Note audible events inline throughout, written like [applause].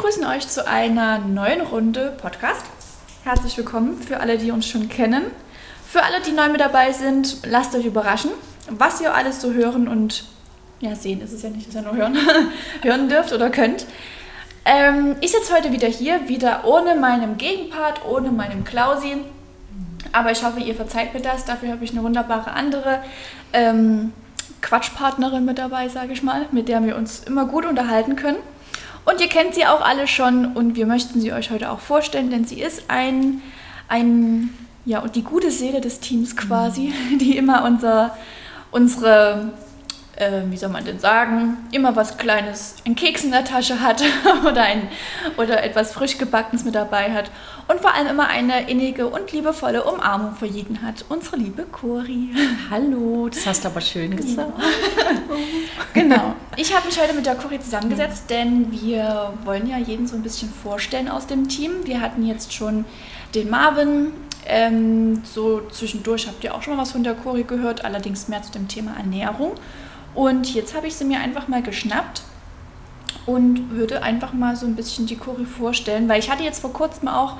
begrüßen euch zu einer neuen Runde Podcast. Herzlich willkommen für alle, die uns schon kennen. Für alle, die neu mit dabei sind, lasst euch überraschen, was ihr alles so hören und ja, sehen ist es ja nicht, dass ihr nur hören, [laughs] hören dürft oder könnt. Ähm, ich sitze heute wieder hier, wieder ohne meinem Gegenpart, ohne meinem Klausi. Aber ich hoffe, ihr verzeiht mir das. Dafür habe ich eine wunderbare andere ähm, Quatschpartnerin mit dabei, sage ich mal, mit der wir uns immer gut unterhalten können. Und ihr kennt sie auch alle schon und wir möchten sie euch heute auch vorstellen, denn sie ist ein, ein ja, und die gute Seele des Teams quasi, [laughs] die immer unser, unsere äh, wie soll man denn sagen, immer was Kleines, ein Keks in der Tasche hat [laughs] oder, ein, oder etwas frisch gebackenes mit dabei hat und vor allem immer eine innige und liebevolle Umarmung für jeden hat. Unsere liebe Cori. [laughs] Hallo, das hast du aber schön gesagt. [laughs] genau. Ich habe mich heute mit der Cori zusammengesetzt, denn wir wollen ja jeden so ein bisschen vorstellen aus dem Team. Wir hatten jetzt schon den Marvin, ähm, so zwischendurch habt ihr auch schon mal was von der Cori gehört, allerdings mehr zu dem Thema Ernährung. Und jetzt habe ich sie mir einfach mal geschnappt und würde einfach mal so ein bisschen die Chori vorstellen, weil ich hatte jetzt vor kurzem auch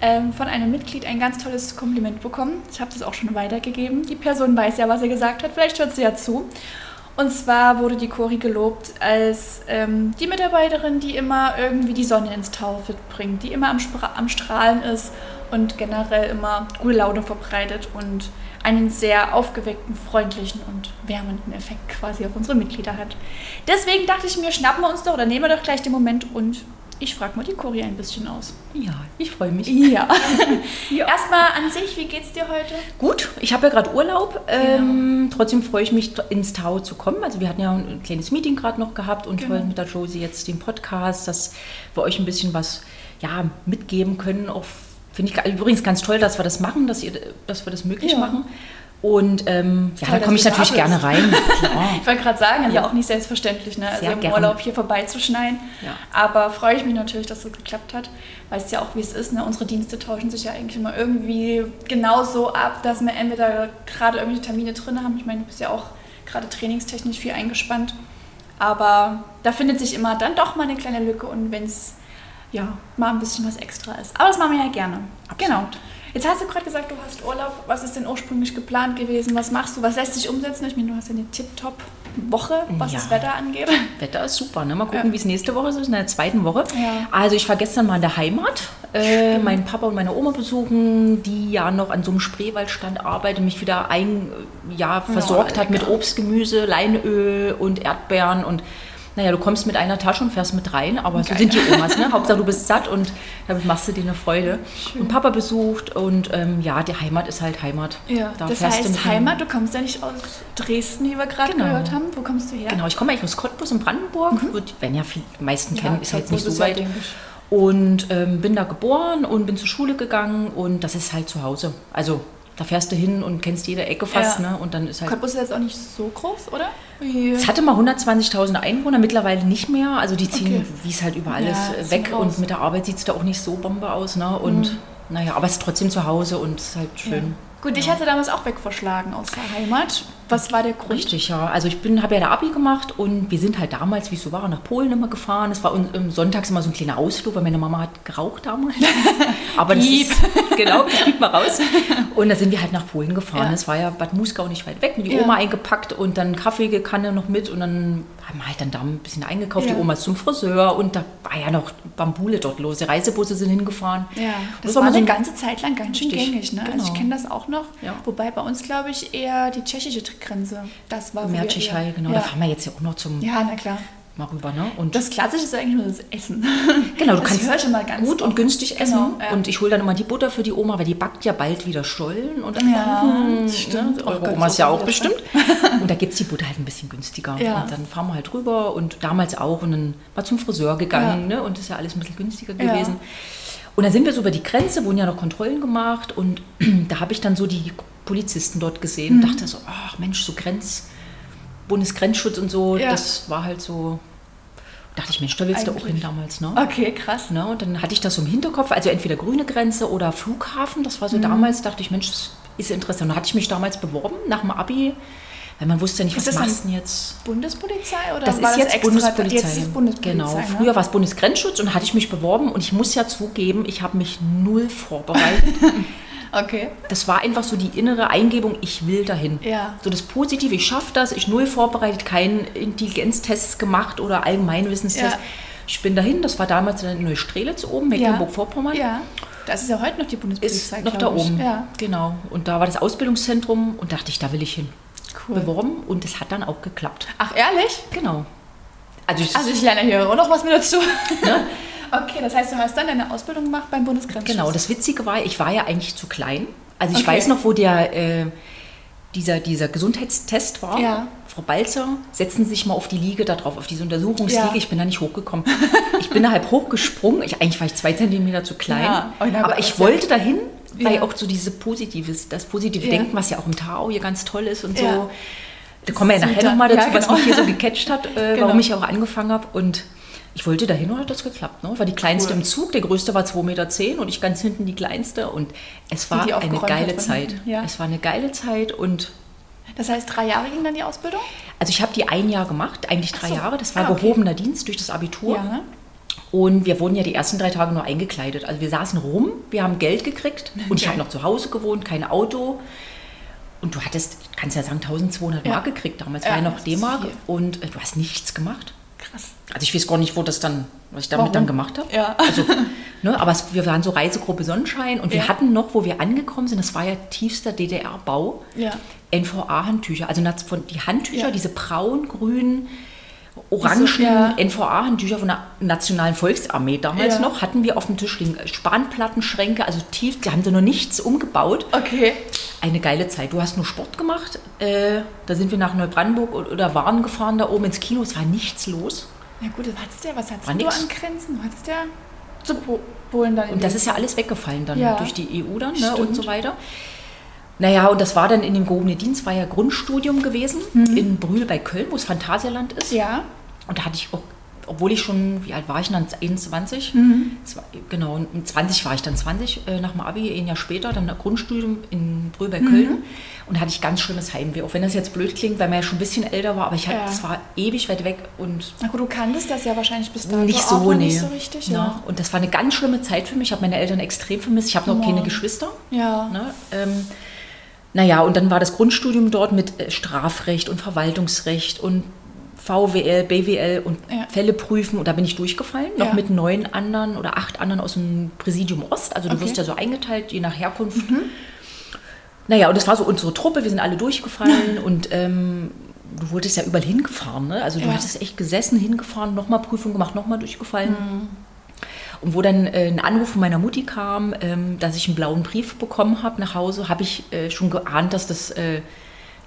ähm, von einem Mitglied ein ganz tolles Kompliment bekommen. Ich habe das auch schon weitergegeben. Die Person weiß ja, was er gesagt hat. Vielleicht hört sie ja zu. Und zwar wurde die Cori gelobt als ähm, die Mitarbeiterin, die immer irgendwie die Sonne ins Taufe bringt, die immer am, am Strahlen ist und generell immer gute Laune verbreitet und einen sehr aufgeweckten, freundlichen und wärmenden Effekt quasi auf unsere Mitglieder hat. Deswegen dachte ich mir, schnappen wir uns doch oder nehmen wir doch gleich den Moment und ich frage mal die Cori ein bisschen aus. Ja, ich freue mich. Ja. [laughs] ja. Erstmal an sich, wie geht's dir heute? Gut, ich habe ja gerade Urlaub. Genau. Ähm, trotzdem freue ich mich, ins Tau zu kommen. Also wir hatten ja ein kleines Meeting gerade noch gehabt und genau. mit der Josie jetzt den Podcast, dass wir euch ein bisschen was ja, mitgeben können, auch Finde ich übrigens ganz toll, dass wir das machen, dass, ihr, dass wir das möglich ja. machen. Und ähm, ja, Toll, da komme ich natürlich gerne rein. [laughs] ich wollte gerade sagen, ja auch nicht selbstverständlich, ne? also im gern. Urlaub hier vorbeizuschneiden. Ja. Aber freue ich mich natürlich, dass es geklappt hat. Weißt ja auch, wie es ist. Ne? Unsere Dienste tauschen sich ja eigentlich immer irgendwie genauso ab, dass wir entweder gerade irgendwelche Termine drin haben. Ich meine, du bist ja auch gerade trainingstechnisch viel eingespannt. Aber da findet sich immer dann doch mal eine kleine Lücke und wenn es ja, mal ein bisschen was extra ist. Aber das machen wir ja gerne. Absolut. Genau. Jetzt hast du gerade gesagt, du hast Urlaub. Was ist denn ursprünglich geplant gewesen? Was machst du? Was lässt sich umsetzen? Ich meine, du hast ja eine Tip-Top-Woche, was ja. das Wetter angeht. [laughs] Wetter ist super. Ne? Mal gucken, ja. wie es nächste Woche ist, in der zweiten Woche. Ja. Also ich war gestern mal in der Heimat, äh, meinen Papa und meine Oma besuchen, die ja noch an so einem Spreewaldstand arbeiten, mich wieder ein Jahr versorgt hat mit Obst, Gemüse, Leinöl und Erdbeeren und naja, du kommst mit einer Tasche und fährst mit rein, aber Geil. so sind die Omas, ne? Hauptsache du bist satt und damit machst du dir eine Freude. Schön. Und Papa besucht und ähm, ja, die Heimat ist halt Heimat. Ja, da das heißt du Heimat, du kommst ja nicht aus Dresden, wie wir gerade genau. gehört haben. Wo kommst du her? Genau, ich komme eigentlich aus Cottbus in Brandenburg. Mhm. Wird, wenn ja die meisten kennen, ja, ist halt nicht so weit. Ja, und ähm, bin da geboren und bin zur Schule gegangen und das ist halt zu Hause. Also da fährst du hin und kennst jede Ecke fast. Ja. Ne? Und dann ist halt Cottbus ist jetzt auch nicht so groß, oder? Es hatte mal 120.000 Einwohner, mittlerweile nicht mehr. Also die ziehen, okay. wie es halt überall ja, ist, weg. Und mit der Arbeit sieht es da auch nicht so Bombe aus. Ne? Und mhm. naja, aber es ist trotzdem zu Hause und es ist halt schön. Ja. Gut, ich hatte damals auch wegverschlagen aus der Heimat. Was war der Grund? Richtig, ja. Also ich habe ja da Abi gemacht und wir sind halt damals, wie es so war, nach Polen immer gefahren. Es war um, sonntags immer so ein kleiner Ausflug, weil meine Mama hat geraucht damals. [laughs] Aber das ist, [laughs] genau, das blieb mal raus. Und da sind wir halt nach Polen gefahren. Es ja. war ja Bad Muskau nicht weit weg, mit die ja. Oma eingepackt und dann Kaffeekanne noch mit und dann haben wir halt dann da ein bisschen eingekauft. Ja. Die Oma zum Friseur und da war ja noch Bambule dort los. Die Reisebusse sind hingefahren. Ja, das, das war, war eine so ganze Zeit lang ganz schön gängig. Ne? Genau. Also ich genau. kenne das auch noch. Wobei bei uns, glaube ich, eher die tschechische Grenze. Das war Mertschigheil, genau. Ja. Da fahren wir jetzt ja auch noch zum. Ja, na klar. Mal rüber, ne? Und das Klassische ist eigentlich nur das Essen. Genau, du das kannst mal gut oft. und günstig essen. Genau, ja. Und ich hole dann immer die Butter für die Oma, weil die backt ja bald wieder Stollen und dann ja, Kuchen. Stimmt. Ne? Eure Oma ist ja auch bestimmt. [laughs] und da gibt es die Butter halt ein bisschen günstiger. Ja. Und dann fahren wir halt rüber und damals auch und dann war zum Friseur gegangen ja. ne? und das ist ja alles ein bisschen günstiger gewesen. Und dann sind wir so über die Grenze, wurden ja noch Kontrollen gemacht und [clears throat] da habe ich dann so die Polizisten dort gesehen mhm. und dachte so, ach Mensch, so Grenz, Bundesgrenzschutz und so, ja. das war halt so, dachte ich, Mensch, da willst Eigentlich. du auch hin damals, ne? Okay, krass. Ne? Und dann hatte ich das so im Hinterkopf, also entweder grüne Grenze oder Flughafen, das war so mhm. damals, dachte ich, Mensch, das ist interessant. Und da hatte ich mich damals beworben, nach dem Abi, Weil man wusste ja nicht, ist was machst du denn jetzt? Bundespolizei oder das ist das jetzt extra, Bundespolizei. Jetzt ist Bundespolizei. Genau. Ne? Früher war es Bundesgrenzschutz und hatte ich mich beworben und ich muss ja zugeben, ich habe mich null vorbereitet. [laughs] okay. Das war einfach so die innere Eingebung, ich will dahin. Ja. So das Positive, ich schaffe das, ich null vorbereitet, keinen Intelligenztests gemacht oder Allgemeinwissenstest. Ja. Ich bin dahin, das war damals in Neustrelitz oben, Mecklenburg-Vorpommern. Ja. Das ist ja heute noch die Bundespolizei. Ist noch da oben. Ja. Genau. Und da war das Ausbildungszentrum und dachte ich, da will ich hin. Cool. Beworben und es hat dann auch geklappt. Ach, ehrlich? Genau. Also ich, also ich lerne hier auch noch was mit dazu. Ja. [laughs] okay, das heißt, du hast dann deine Ausbildung gemacht beim Bundesgrenzschutz. Genau, das Witzige war, ich war ja eigentlich zu klein. Also ich okay. weiß noch, wo der, äh, dieser, dieser Gesundheitstest war. Ja. Frau Balzer, setzen Sie sich mal auf die Liege da drauf, auf diese Untersuchungsliege. Ja. Ich bin da nicht hochgekommen. ich bin da halb hochgesprungen. Ich, eigentlich war ich zwei Zentimeter zu klein. Ja. Oh, aber ich wollte dahin, weil auch so diese Positives, das positive Denken, was ja auch im Tao hier ganz toll ist und so. Da kommen wir ja nachher nochmal dazu, genau. was mich hier so gecatcht hat, äh, genau. warum ich auch angefangen habe. Und ich wollte dahin und hat das geklappt. Ne? War die kleinste cool. im Zug, der größte war 2,10 Meter und ich ganz hinten die kleinste. Und es war eine geile Zeit. Ja. Es war eine geile Zeit und das heißt, drei Jahre ging dann die Ausbildung? Also ich habe die ein Jahr gemacht, eigentlich drei so. Jahre. Das war ah, okay. gehobener Dienst durch das Abitur. Ja. Und wir wurden ja die ersten drei Tage nur eingekleidet. Also wir saßen rum, wir haben Geld gekriegt [laughs] und ich habe noch zu Hause gewohnt, kein Auto. Und du hattest, kannst ja sagen, 1200 ja. Mark gekriegt damals, ja, war ja noch D-Mark. Und äh, du hast nichts gemacht. Krass. Also ich weiß gar nicht, wo das dann, was ich damit Warum? dann gemacht habe. Ja. Also, ne, aber es, wir waren so Reisegruppe Sonnenschein und wir hatten noch, wo wir angekommen sind, das war ja tiefster DDR-Bau, ja. NVA-Handtücher. Also die Handtücher, diese braun-grünen, orangen ja. NVA-Handtücher von der Nationalen Volksarmee damals ja. noch, hatten wir auf dem Tisch liegen. Spanplattenschränke, also tief, die haben da noch nichts umgebaut. Okay. Eine geile Zeit. Du hast nur Sport gemacht. Äh, da sind wir nach Neubrandenburg oder Waren gefahren, da oben ins Kino. Es war nichts los. Ja gut, was hattest du, was hattest du an Grenzen? Du hattest ja zu Polen dann. Und das ist ja alles weggefallen dann ja. durch die EU dann ne, und so weiter. Naja, und das war dann in dem gehobenen Dienst, war ja Grundstudium gewesen mhm. in Brühl bei Köln, wo es Phantasialand ist. Ja. Und da hatte ich auch, obwohl ich schon, wie alt war ich dann? 21? Mhm. Genau, 20 war ich dann 20 äh, nach dem Abi, ein Jahr später, dann Grundstudium in Brühl bei Köln. Mhm. Und da hatte ich ganz schlimmes Heimweh, auch wenn das jetzt blöd klingt, weil man ja schon ein bisschen älter war, aber ich hatte, ja. das war ewig weit weg und. Na gut, du kanntest das ja wahrscheinlich bis dahin nicht so, nee. nicht so richtig. Ja. ja. Und das war eine ganz schlimme Zeit für mich. Ich habe meine Eltern extrem vermisst. Ich habe noch oh. keine Geschwister. Ja. Ne? Ähm, naja, und dann war das Grundstudium dort mit äh, Strafrecht und Verwaltungsrecht und VWL, BWL und ja. Fälle prüfen. Und da bin ich durchgefallen, noch ja. mit neun anderen oder acht anderen aus dem Präsidium Ost. Also du okay. wirst ja so eingeteilt, je nach Herkunft. Mhm. Naja, und das war so unsere Truppe, wir sind alle durchgefallen und ähm, du wurdest ja überall hingefahren. Ne? Also du ja. hattest echt gesessen, hingefahren, nochmal Prüfung gemacht, nochmal durchgefallen. Mhm. Und wo dann äh, ein Anruf von meiner Mutti kam, ähm, dass ich einen blauen Brief bekommen habe nach Hause, habe ich äh, schon geahnt, dass das, äh,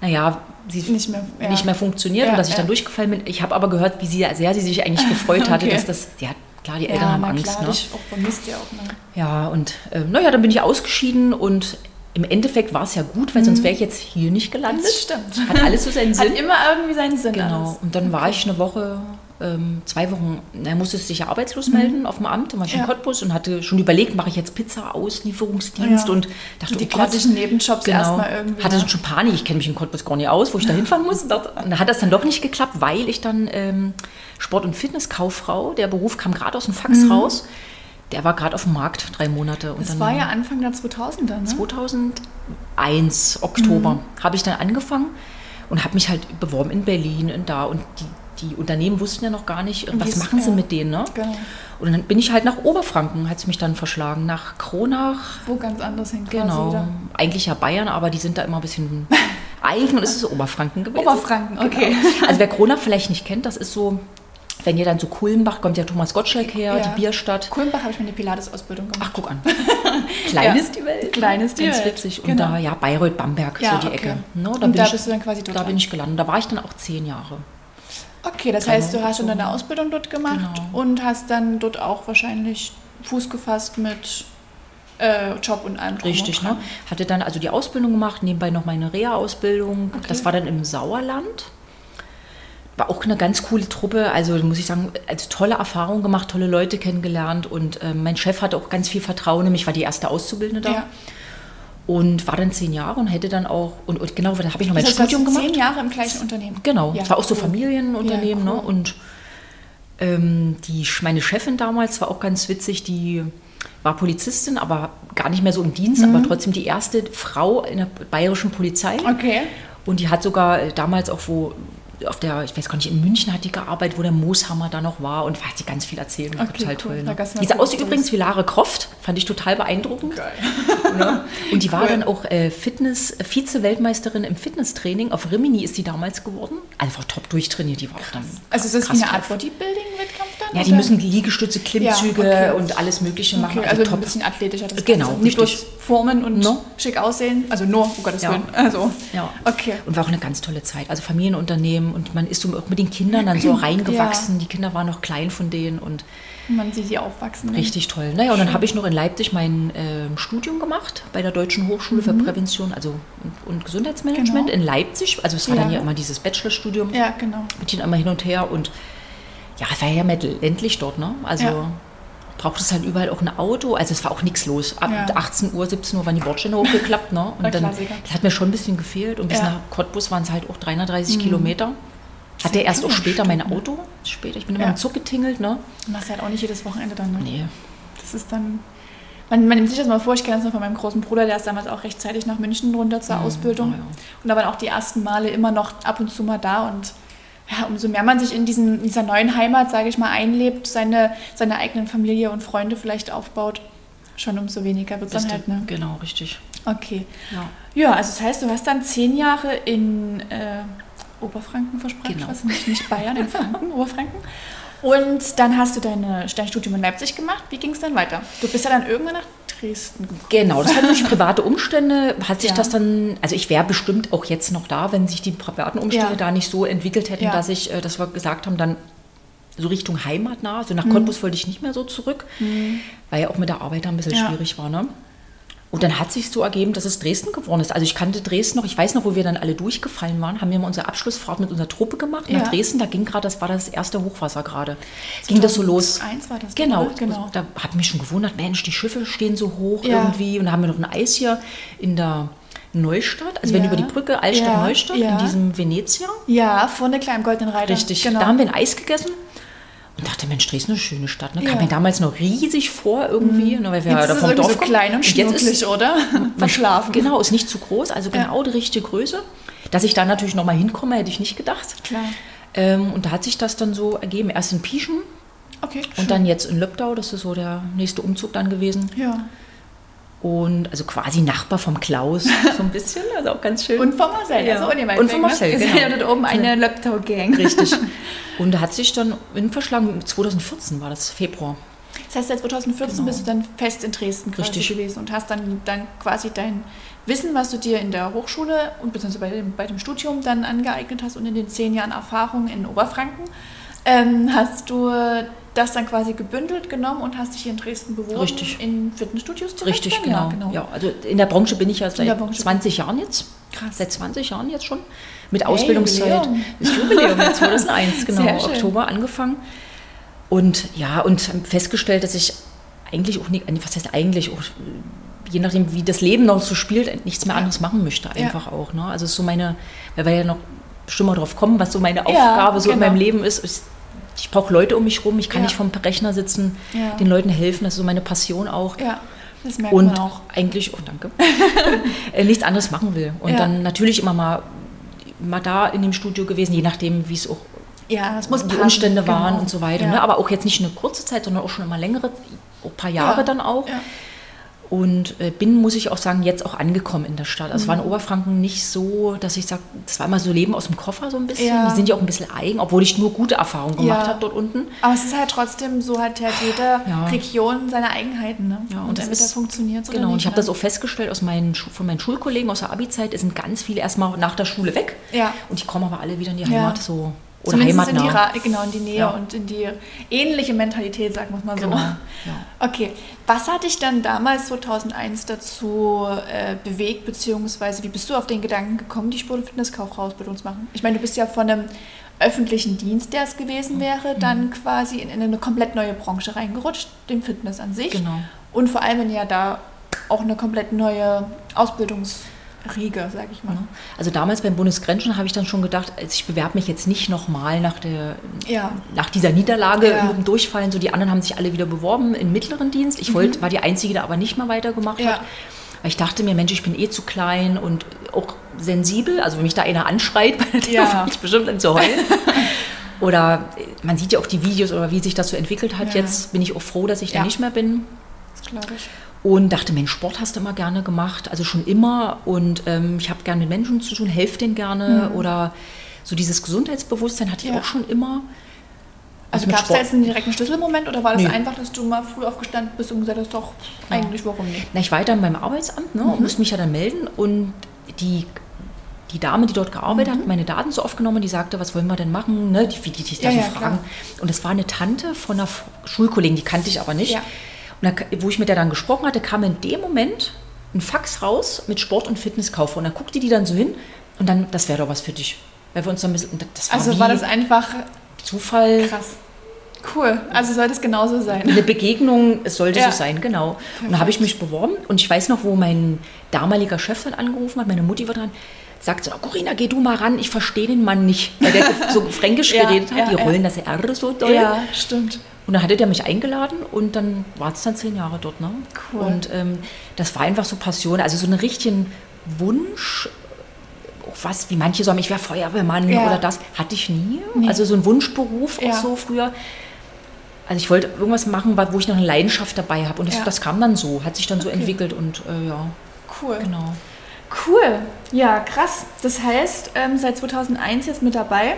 naja, sie nicht mehr, ja. nicht mehr funktioniert ja, und dass ich dann durchgefallen bin. Ich habe aber gehört, wie sie, sehr sie sich eigentlich gefreut [laughs] hatte, okay. dass das, ja, klar, die Eltern haben Angst. Klar, ne? Ich auch vermisst ja auch. Ne? Ja, und äh, naja, dann bin ich ausgeschieden und im Endeffekt war es ja gut, weil mhm. sonst wäre ich jetzt hier nicht gelandet. Das stimmt. Hat alles so seinen [laughs] Sinn. Hat immer irgendwie seinen Sinn. Genau. Alles. Und dann okay. war ich eine Woche ähm, zwei Wochen, er musste sich ja arbeitslos mhm. melden auf dem Amt, dann war ich ja. in Cottbus und hatte schon überlegt, mache ich jetzt Pizza-Auslieferungsdienst ja. und dachte, die oh klassischen Nebenjobs genau, erstmal irgendwie. Hatte ja. schon Panik, ich kenne mich in Cottbus gar nicht aus, wo ich da hinfahren muss. Und da hat das dann doch nicht geklappt, weil ich dann ähm, Sport- und Fitnesskauffrau, der Beruf kam gerade aus dem Fax mhm. raus, der war gerade auf dem Markt, drei Monate. Und das war ja Anfang der 2000er, ne? 2001, Oktober, mhm. habe ich dann angefangen und habe mich halt beworben in Berlin und da und die die Unternehmen wussten ja noch gar nicht, was machen sie mit denen. Ne? Genau. Und dann bin ich halt nach Oberfranken, hat es mich dann verschlagen, nach Kronach. Wo ganz anders hin Genau, eigentlich ja Bayern, aber die sind da immer ein bisschen [laughs] eigen und es ist Oberfranken gewesen. Oberfranken, okay. Genau. Also wer Kronach vielleicht nicht kennt, das ist so, wenn ihr dann zu Kulmbach kommt ja Thomas Gottschalk her, ja. die Bierstadt. Kulmbach habe ich meine Pilates-Ausbildung gemacht. Ach, guck an. [laughs] Klein ist die Welt. Klein ist die Ganz Welt. witzig. Und genau. da, ja, Bayreuth, Bamberg, ja, so die okay. Ecke. No, da und da ich, bist du dann quasi dort Da bin ich gelandet. Da war ich dann auch zehn Jahre. Okay, das heißt, du hast schon deine Ausbildung dort gemacht genau. und hast dann dort auch wahrscheinlich Fuß gefasst mit äh, Job und allem. Richtig, ne? Hatte dann also die Ausbildung gemacht, nebenbei noch meine Reha-Ausbildung. Okay. Das war dann im Sauerland. War auch eine ganz coole Truppe, also muss ich sagen, also tolle Erfahrungen gemacht, tolle Leute kennengelernt und äh, mein Chef hatte auch ganz viel Vertrauen in mich, war die erste Auszubildende da. Ja. Und war dann zehn Jahre und hätte dann auch, und, und genau, da habe ich noch mein das heißt, Studium gemacht. Zehn Jahre im gleichen Unternehmen. Genau, ja, war auch cool. so Familienunternehmen. Ja, ne? cool. ne? Und ähm, die, meine Chefin damals war auch ganz witzig, die war Polizistin, aber gar nicht mehr so im Dienst, mhm. aber trotzdem die erste Frau in der bayerischen Polizei. Okay. Und die hat sogar damals auch wo auf der, ich weiß gar nicht, in München hat die gearbeitet, wo der Mooshammer da noch war und hat sie ganz viel erzählt. Okay, total cool. toll. Ne? Die sah aus übrigens wie Lara Croft, fand ich total beeindruckend. Ne? Und die war cool. dann auch äh, Fitness, Vize-Weltmeisterin im Fitnesstraining. Auf Rimini ist die damals geworden. Einfach top durchtrainiert. Die war dann also ist das wie eine Art Bodybuilding-Wettkampf dann? Ja, die oder? müssen Liegestütze, Klimmzüge ja, okay. und alles Mögliche machen. Okay, also, also ein bisschen athletischer. Das genau, Ganze. Nicht bloß formen und no? schick aussehen. Also nur, um Gottes ja. Willen. Also, ja. okay. Und war auch eine ganz tolle Zeit. Also Familienunternehmen und man ist so mit den Kindern dann so [clears throat] [clears throat] reingewachsen. Ja. Die Kinder waren noch klein von denen und man sieht die aufwachsen. Ne? Richtig toll. Naja, und dann habe ich noch in Leipzig mein äh, Studium gemacht bei der Deutschen Hochschule mhm. für Prävention also und, und Gesundheitsmanagement genau. in Leipzig. Also es war ja. dann ja immer dieses Bachelorstudium. Ja, genau. Mit ihnen immer hin und her und ja, es war ja ländlich dort, ne? Also ja. braucht es halt überall auch ein Auto. Also es war auch nichts los. Ab ja. 18 Uhr, 17 Uhr waren die Bordsteine [laughs] hochgeklappt, ne? Und dann das hat mir schon ein bisschen gefehlt. Und bis nach Cottbus waren es halt auch 330 mhm. Kilometer. Hatte erst auch später mein Auto. Später. Ich bin immer ja. im Zug getingelt. Ne? Du machst halt auch nicht jedes Wochenende dann. Ne? Nee. Das ist dann. Man, man nimmt sich das mal vor, ich kenne das noch von meinem großen Bruder, der ist damals auch rechtzeitig nach München runter zur mhm. Ausbildung. Oh, ja. Und da waren auch die ersten Male immer noch ab und zu mal da. Und ja, umso mehr man sich in, diesen, in dieser neuen Heimat, sage ich mal, einlebt, seine, seine eigenen Familie und Freunde vielleicht aufbaut, schon umso weniger wird es dann halt. Ne? Genau, richtig. Okay. Ja. ja, also das heißt, du hast dann zehn Jahre in. Äh, Oberfranken versprochen, genau. was nicht, nicht Bayern, in Franken, [laughs] Oberfranken. Und dann hast du deine, dein Studium in Leipzig gemacht. Wie ging es dann weiter? Du bist ja dann irgendwann nach Dresden gekommen. Genau, das hat durch private Umstände, hat sich ja. das dann, also ich wäre bestimmt auch jetzt noch da, wenn sich die privaten Umstände ja. da nicht so entwickelt hätten, ja. dass ich, äh, dass wir gesagt haben, dann so Richtung Heimat nah, also nach mhm. Cottbus wollte ich nicht mehr so zurück, mhm. weil ja auch mit der Arbeit da ein bisschen schwierig war. Ne? Und dann hat sich so ergeben, dass es Dresden geworden ist. Also ich kannte Dresden noch, ich weiß noch, wo wir dann alle durchgefallen waren, haben wir mal unsere Abschlussfahrt mit unserer Truppe gemacht ja. nach Dresden. Da ging gerade, das war das erste Hochwasser gerade. Ging das so los. Eins war das. Genau, genau. Da hat mich schon gewundert, Mensch, die Schiffe stehen so hoch ja. irgendwie. Und da haben wir noch ein Eis hier in der Neustadt, also ja. wenn über die Brücke Altstadt Neustadt, in diesem Venezia. Ja, vor der kleinen goldenen Reiter. Richtig, genau. da haben wir ein Eis gegessen und dachte, Mensch, Dresden ist eine schöne Stadt. Ne? Ja. Kam mir damals noch riesig vor irgendwie. Mhm. Ne, weil wir jetzt da vom Dorf so klein und, schnucklig, oder? [laughs] Verschlafen. Genau, ist nicht zu groß, also genau ja. die richtige Größe. Dass ich da natürlich noch mal hinkomme, hätte ich nicht gedacht. Klar. Ähm, und da hat sich das dann so ergeben. Erst in Pieschen okay, und dann jetzt in Löbdau. Das ist so der nächste Umzug dann gewesen. Ja. Und also quasi Nachbar vom Klaus, so ein bisschen, also auch ganz schön. Und vom Marcel, ja. also Und vom ne? Marcel, genau. Ja dort oben eine Löbtau-Gang. Richtig. [laughs] Und da hat sich dann in Verschlagen, 2014 war das, Februar. Das heißt, seit 2014 genau. bist du dann fest in Dresden Richtig. gewesen und hast dann, dann quasi dein Wissen, was du dir in der Hochschule und beziehungsweise bei dem, bei dem Studium dann angeeignet hast und in den zehn Jahren Erfahrung in Oberfranken, ähm, hast du das dann quasi gebündelt genommen und hast dich hier in Dresden beworben. Richtig. In Fitnessstudios direkt Richtig, genau. Ja, genau. Ja, also in der Branche bin ich ja seit 20 Jahren jetzt. Krass. Seit 20 Jahren jetzt schon. Mit hey, Ausbildungszeit. Jubiläum. Das Jubiläum jetzt 2001, [laughs] genau. Oktober angefangen. Und ja, und festgestellt, dass ich eigentlich auch nicht, was heißt eigentlich auch, je nachdem, wie das Leben noch so spielt, nichts mehr anderes machen möchte, einfach ja. auch. Ne? Also so meine, weil wir ja noch bestimmt mal drauf kommen, was so meine Aufgabe ja, so genau. in meinem Leben ist, ist ich brauche Leute um mich rum, ich kann ja. nicht vom Rechner sitzen, ja. den Leuten helfen, das ist so meine Passion auch. Ja, das merkt und man auch. eigentlich, oh danke, [laughs] äh, nichts anderes machen will. Und ja. dann natürlich immer mal, mal da in dem Studio gewesen, je nachdem, wie es auch ja, es muss die Umstände genau. waren und so weiter. Ne? Aber auch jetzt nicht eine kurze Zeit, sondern auch schon immer längere, ein paar Jahre dann auch. Und äh, bin, muss ich auch sagen, jetzt auch angekommen in der Stadt. Also mhm. es war in. Oberfranken nicht so, dass ich sage, das war immer so Leben aus dem Koffer so ein bisschen. Ja. Die sind ja auch ein bisschen eigen, obwohl ich nur gute Erfahrungen gemacht ja. habe dort unten. Aber es ist halt trotzdem so, hat ja jede ja. Region seine Eigenheiten. Ne? Ja, und, und entweder funktioniert Genau, nicht, und ich habe ne? das auch festgestellt aus meinen, von meinen Schulkollegen aus der Abi-Zeit, es sind ganz viele erstmal nach der Schule weg. Ja. Und die kommen aber alle wieder in die Heimat so oder Zumindest heimatnah. In die, genau, in die Nähe ja. und in die ähnliche Mentalität, sagen wir es mal so. Genau. Ja. Okay, was hat dich dann damals 2001 dazu äh, bewegt, beziehungsweise wie bist du auf den Gedanken gekommen, die Sport- und Fitnesskaufausbildung zu machen? Ich meine, du bist ja von einem öffentlichen Dienst, der es gewesen wäre, mhm. dann quasi in, in, eine komplett neue Branche reingerutscht, dem Fitness an sich. Genau. Und vor allem, wenn ja da auch eine komplett neue Ausbildungsriege, sage ich mal. Also damals beim Bundesgrenzen habe ich dann schon gedacht, also ich bewerbe mich jetzt nicht nochmal nach, ja. nach dieser Niederlage ja. Durchfallen. So die anderen haben sich alle wieder beworben im mittleren Dienst. Ich wollte, mhm. war die Einzige, die aber nicht mehr weitergemacht ja. hat. Weil ich dachte mir, Mensch, ich bin eh zu klein und auch sensibel. Also wenn mich da einer anschreit, [laughs] ja. ich bestimmt dann zu heulen. [laughs] oder man sieht ja auch die Videos oder wie sich das so entwickelt hat. Jetzt bin ich auch froh, dass ich da nicht mehr bin. Das glaube ich. Und dachte, Mensch, Sport hast du immer gerne gemacht, also schon immer. Und ähm, ich habe gerne mit Menschen zu tun, helfe denen gerne. Mhm. Oder so dieses Gesundheitsbewusstsein hatte ich auch schon immer. Also, also gab es da jetzt einen direkten Schlüsselmoment oder war das nee. einfach, dass du mal früh aufgestanden bist und gesagt hast, doch, ja. eigentlich warum nicht? Na, ich war dann beim Arbeitsamt ne, mhm. und musste mich ja dann melden und die die Dame, die dort gearbeitet mhm. hat, meine Daten so aufgenommen, die sagte, was wollen wir denn machen, ne? die, die dich da ja, ja, fragen. Klar. Und das war eine Tante von einer Schulkollegin, die kannte ich aber nicht. Und da, wo ich mit der dann gesprochen hatte, kam in dem Moment ein Fax raus mit Sport- und Fitnesskaufer. Und dann guckte die dann so hin und dann, das wäre doch was für dich. Weil wir uns dann ein bisschen, das war also war das einfach Zufall. Krass. Cool, also sollte es genauso sein. Eine Begegnung, es sollte ja. so sein, genau. Perfekt. Und da habe ich mich beworben und ich weiß noch, wo mein damaliger Chef dann angerufen hat, meine Mutti war dran, sagt so, oh, Corinna, geh du mal ran, ich verstehe den Mann nicht, weil der [laughs] so fränkisch ja, geredet hat, ja, die rollen das R so doll. Ja, stimmt. Und dann hatte der mich eingeladen und dann war es dann zehn Jahre dort. Ne? Cool. Und ähm, das war einfach so Passion, also so einen richtigen Wunsch, was, wie manche sagen, ich wäre Feuerwehrmann ja. oder das, hatte ich nie. Nee. Also so ein Wunschberuf auch so früher. Also ich wollte irgendwas machen, wo ich noch eine Leidenschaft dabei habe. Und das, ja. das, kam dann so, hat sich dann okay. so entwickelt und äh, ja. Cool. Genau. Cool. Ja, krass. Das heißt, ähm, seit 2001 jetzt mit dabei.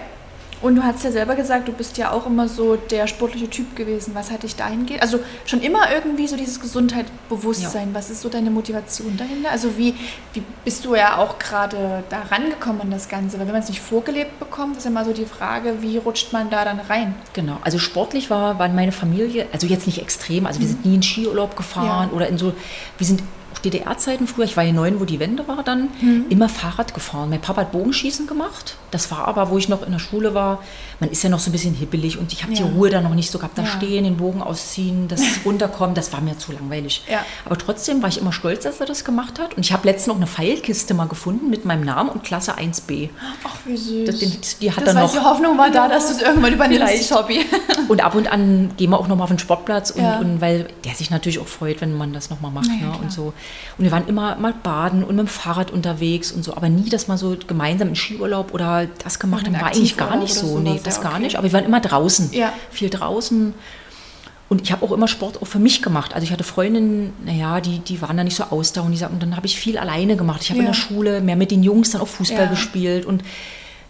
Und du hast ja selber gesagt, du bist ja auch immer so der sportliche Typ gewesen. Was hat dich dahin geht? Also schon immer irgendwie so dieses Gesundheitsbewusstsein. Ja. Was ist so deine Motivation dahinter? Also wie, wie bist du ja auch gerade da rangekommen an das Ganze? Weil wenn man es nicht vorgelebt bekommt, ist ja immer so die Frage, wie rutscht man da dann rein? Genau, also sportlich war, war meine Familie, also jetzt nicht extrem, also wir mhm. sind nie in Skiurlaub gefahren ja. oder in so, wir sind DDR-Zeiten früher, ich war hier neun, wo die Wende war dann, mhm. immer Fahrrad gefahren. Mein Papa hat Bogenschießen gemacht. Das war aber, wo ich noch in der Schule war, man ist ja noch so ein bisschen hippelig und ich habe ja. die Ruhe da noch nicht so gehabt. Da ja. stehen, den Bogen ausziehen, das [laughs] runterkommen, das war mir zu langweilig. Ja. Aber trotzdem war ich immer stolz, dass er das gemacht hat. Und ich habe letztens noch eine Pfeilkiste mal gefunden mit meinem Namen und Klasse 1b. Ach, wie süß. Das, die, die hat das dann noch, die Hoffnung war da, dass du es irgendwann übernimmst, Hobby. [laughs] und ab und an gehen wir auch noch mal auf den Sportplatz und, und weil der sich natürlich auch freut, wenn man das noch mal macht. Ne? Und so. Und wir waren immer mal baden und mit dem Fahrrad unterwegs und so, aber nie, dass man so gemeinsam in Skiurlaub oder das gemacht haben, war eigentlich gar nicht so. Nee, das ja, okay. gar nicht. Aber wir waren immer draußen. Ja. Viel draußen. Und ich habe auch immer Sport auch für mich gemacht. Also ich hatte Freundinnen, naja, die, die waren da nicht so ausdauernd. Die sagten, dann habe ich viel alleine gemacht. Ich habe ja. in der Schule mehr mit den Jungs dann auch Fußball ja. gespielt. Und